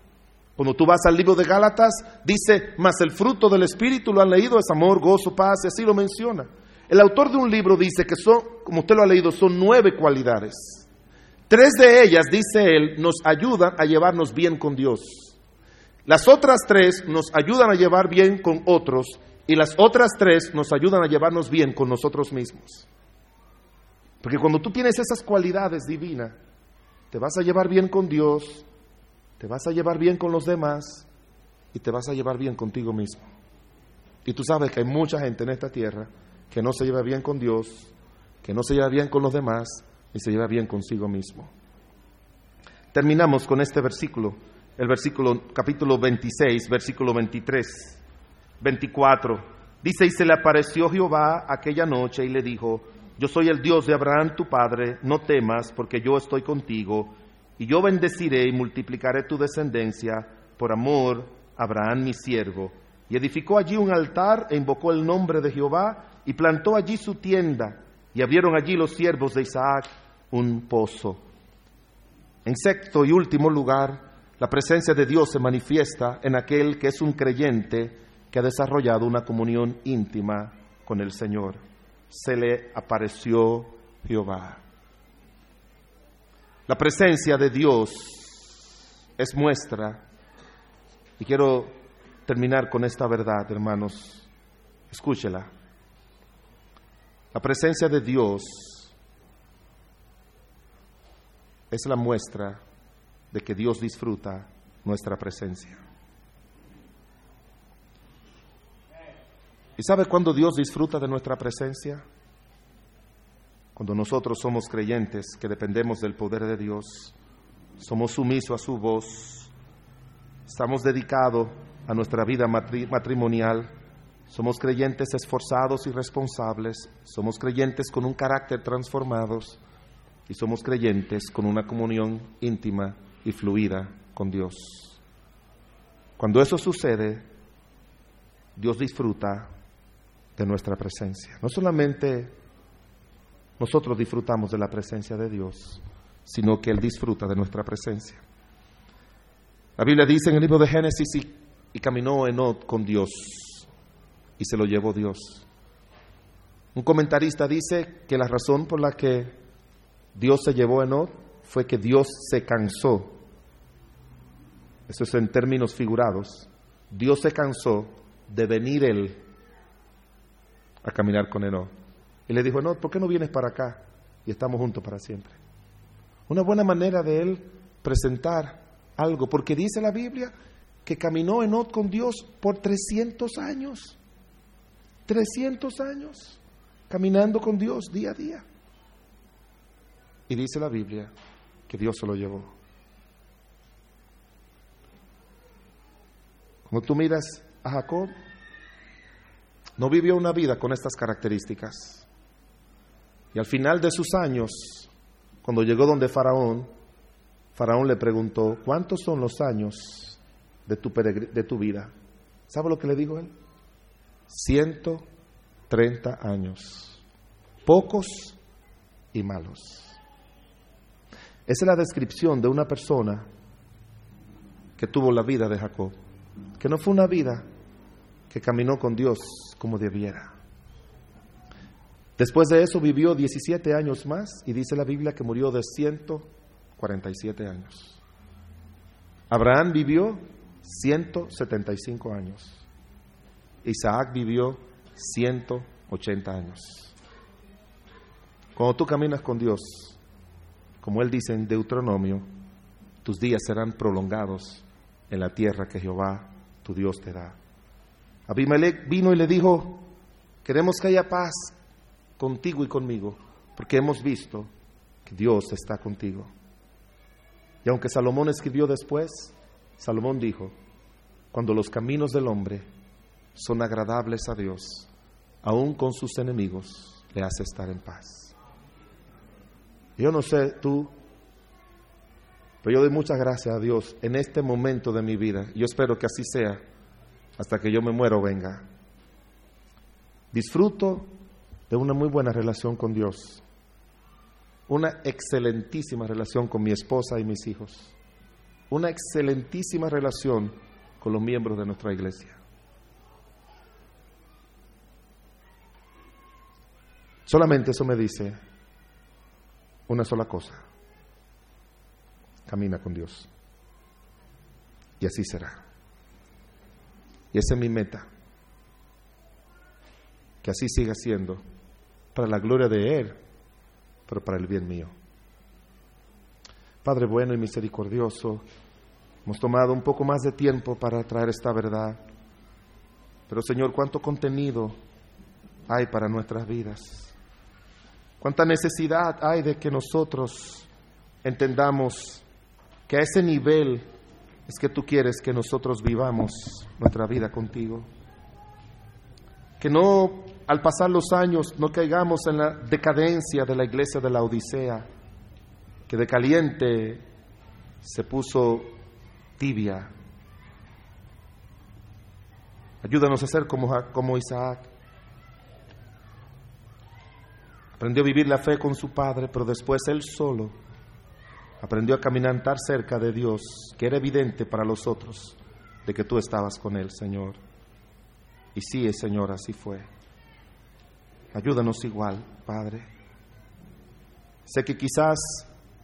Cuando tú vas al libro de Gálatas, dice, más el fruto del Espíritu, lo han leído, es amor, gozo, paz, y así lo menciona. El autor de un libro dice que son, como usted lo ha leído, son nueve cualidades. Tres de ellas, dice él, nos ayudan a llevarnos bien con Dios. Las otras tres nos ayudan a llevar bien con otros y las otras tres nos ayudan a llevarnos bien con nosotros mismos. Porque cuando tú tienes esas cualidades divinas, te vas a llevar bien con Dios, te vas a llevar bien con los demás y te vas a llevar bien contigo mismo. Y tú sabes que hay mucha gente en esta tierra que no se lleva bien con Dios, que no se lleva bien con los demás y se lleva bien consigo mismo. Terminamos con este versículo, el versículo capítulo 26, versículo 23, 24. Dice, y se le apareció Jehová aquella noche y le dijo, yo soy el Dios de Abraham tu padre, no temas porque yo estoy contigo y yo bendeciré y multiplicaré tu descendencia por amor a Abraham mi siervo, y edificó allí un altar e invocó el nombre de Jehová y plantó allí su tienda y abrieron allí los siervos de Isaac un pozo. En sexto y último lugar, la presencia de Dios se manifiesta en aquel que es un creyente que ha desarrollado una comunión íntima con el Señor. Se le apareció Jehová. La presencia de Dios es muestra, y quiero terminar con esta verdad, hermanos, escúchela. La presencia de Dios es la muestra de que Dios disfruta nuestra presencia. ¿Y sabe cuándo Dios disfruta de nuestra presencia? Cuando nosotros somos creyentes que dependemos del poder de Dios, somos sumisos a su voz, estamos dedicados a nuestra vida matrimonial, somos creyentes esforzados y responsables, somos creyentes con un carácter transformados y somos creyentes con una comunión íntima y fluida con Dios. Cuando eso sucede, Dios disfruta de nuestra presencia. No solamente nosotros disfrutamos de la presencia de Dios, sino que Él disfruta de nuestra presencia. La Biblia dice en el libro de Génesis, y, caminó Enod con Dios, y se lo llevó Dios. Un comentarista dice que la razón por la que Dios se llevó a Enod fue que Dios se cansó. Eso es en términos figurados. Dios se cansó de venir Él a caminar con Enod. Y le dijo, Enod, ¿por qué no vienes para acá? Y estamos juntos para siempre. Una buena manera de Él presentar algo, porque dice la Biblia que caminó Enod con Dios por 300 años. 300 años caminando con Dios día a día. Y dice la Biblia que Dios se lo llevó. Cuando tú miras a Jacob, no vivió una vida con estas características. Y al final de sus años, cuando llegó donde Faraón, Faraón le preguntó, ¿cuántos son los años de tu, vida? ¿Sabe lo que le dijo él? 130 años, pocos y malos. Esa es la descripción de una persona que tuvo la vida de Jacob, que no fue una vida que caminó con Dios como debiera. Después de eso vivió 17 años más y dice la Biblia que murió de 147 años. Abraham vivió 175 años. Isaac vivió 180 años. Cuando tú caminas con Dios, como él dice en Deuteronomio, tus días serán prolongados en la tierra que Jehová, tu Dios, te da. Abimelech vino y le dijo, queremos que haya paz contigo y conmigo, porque hemos visto que Dios está contigo. Y aunque Salomón escribió después, Salomón dijo, cuando los caminos del hombre son agradables a Dios, aun con sus enemigos le hace estar en paz. Yo no sé tú, pero yo doy muchas gracias a Dios en este momento de mi vida. Yo espero que así sea hasta que yo me muero venga. Disfruto de una muy buena relación con Dios, una excelentísima relación con mi esposa y mis hijos, una excelentísima relación con los miembros de nuestra iglesia. Solamente eso me dice una sola cosa. Camina con Dios. Y así será. Y esa es mi meta. Que así siga siendo, para la gloria de Él, pero para el bien mío. Padre bueno y misericordioso, hemos tomado un poco más de tiempo para traer esta verdad. Pero Señor, cuánto contenido hay para nuestras vidas. Cuánta necesidad hay de que nosotros entendamos que a ese nivel es que tú quieres que nosotros vivamos nuestra vida contigo. Que no, al pasar los años, no caigamos en la decadencia de la iglesia de la Odisea, que de caliente se puso tibia. Ayúdanos a ser como, como Isaac. Aprendió a vivir la fe con su padre, pero después él solo aprendió a caminar tan cerca de Dios que era evidente para los otros de que tú estabas con él, Señor. Y sí, Señor, así fue. Ayúdanos igual, Padre. Sé que quizás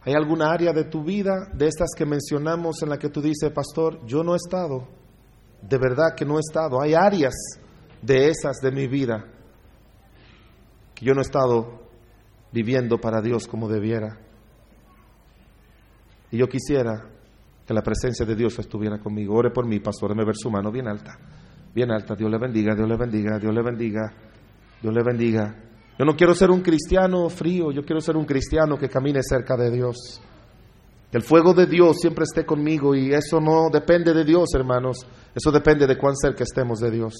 hay alguna área de tu vida, de estas que mencionamos, en la que tú dices, pastor, yo no he estado. De verdad que no he estado. Hay áreas de esas de mi vida que yo no he estado viviendo para Dios como debiera. Y yo quisiera que la presencia de Dios estuviera conmigo. Ore por mí, pastor, me ver su mano bien alta. Bien alta. Dios le bendiga, Dios le bendiga, Dios le bendiga. Dios le bendiga. Yo no quiero ser un cristiano frío, yo quiero ser un cristiano que camine cerca de Dios. Que el fuego de Dios siempre esté conmigo y eso no depende de Dios, hermanos. Eso depende de cuán cerca estemos de Dios.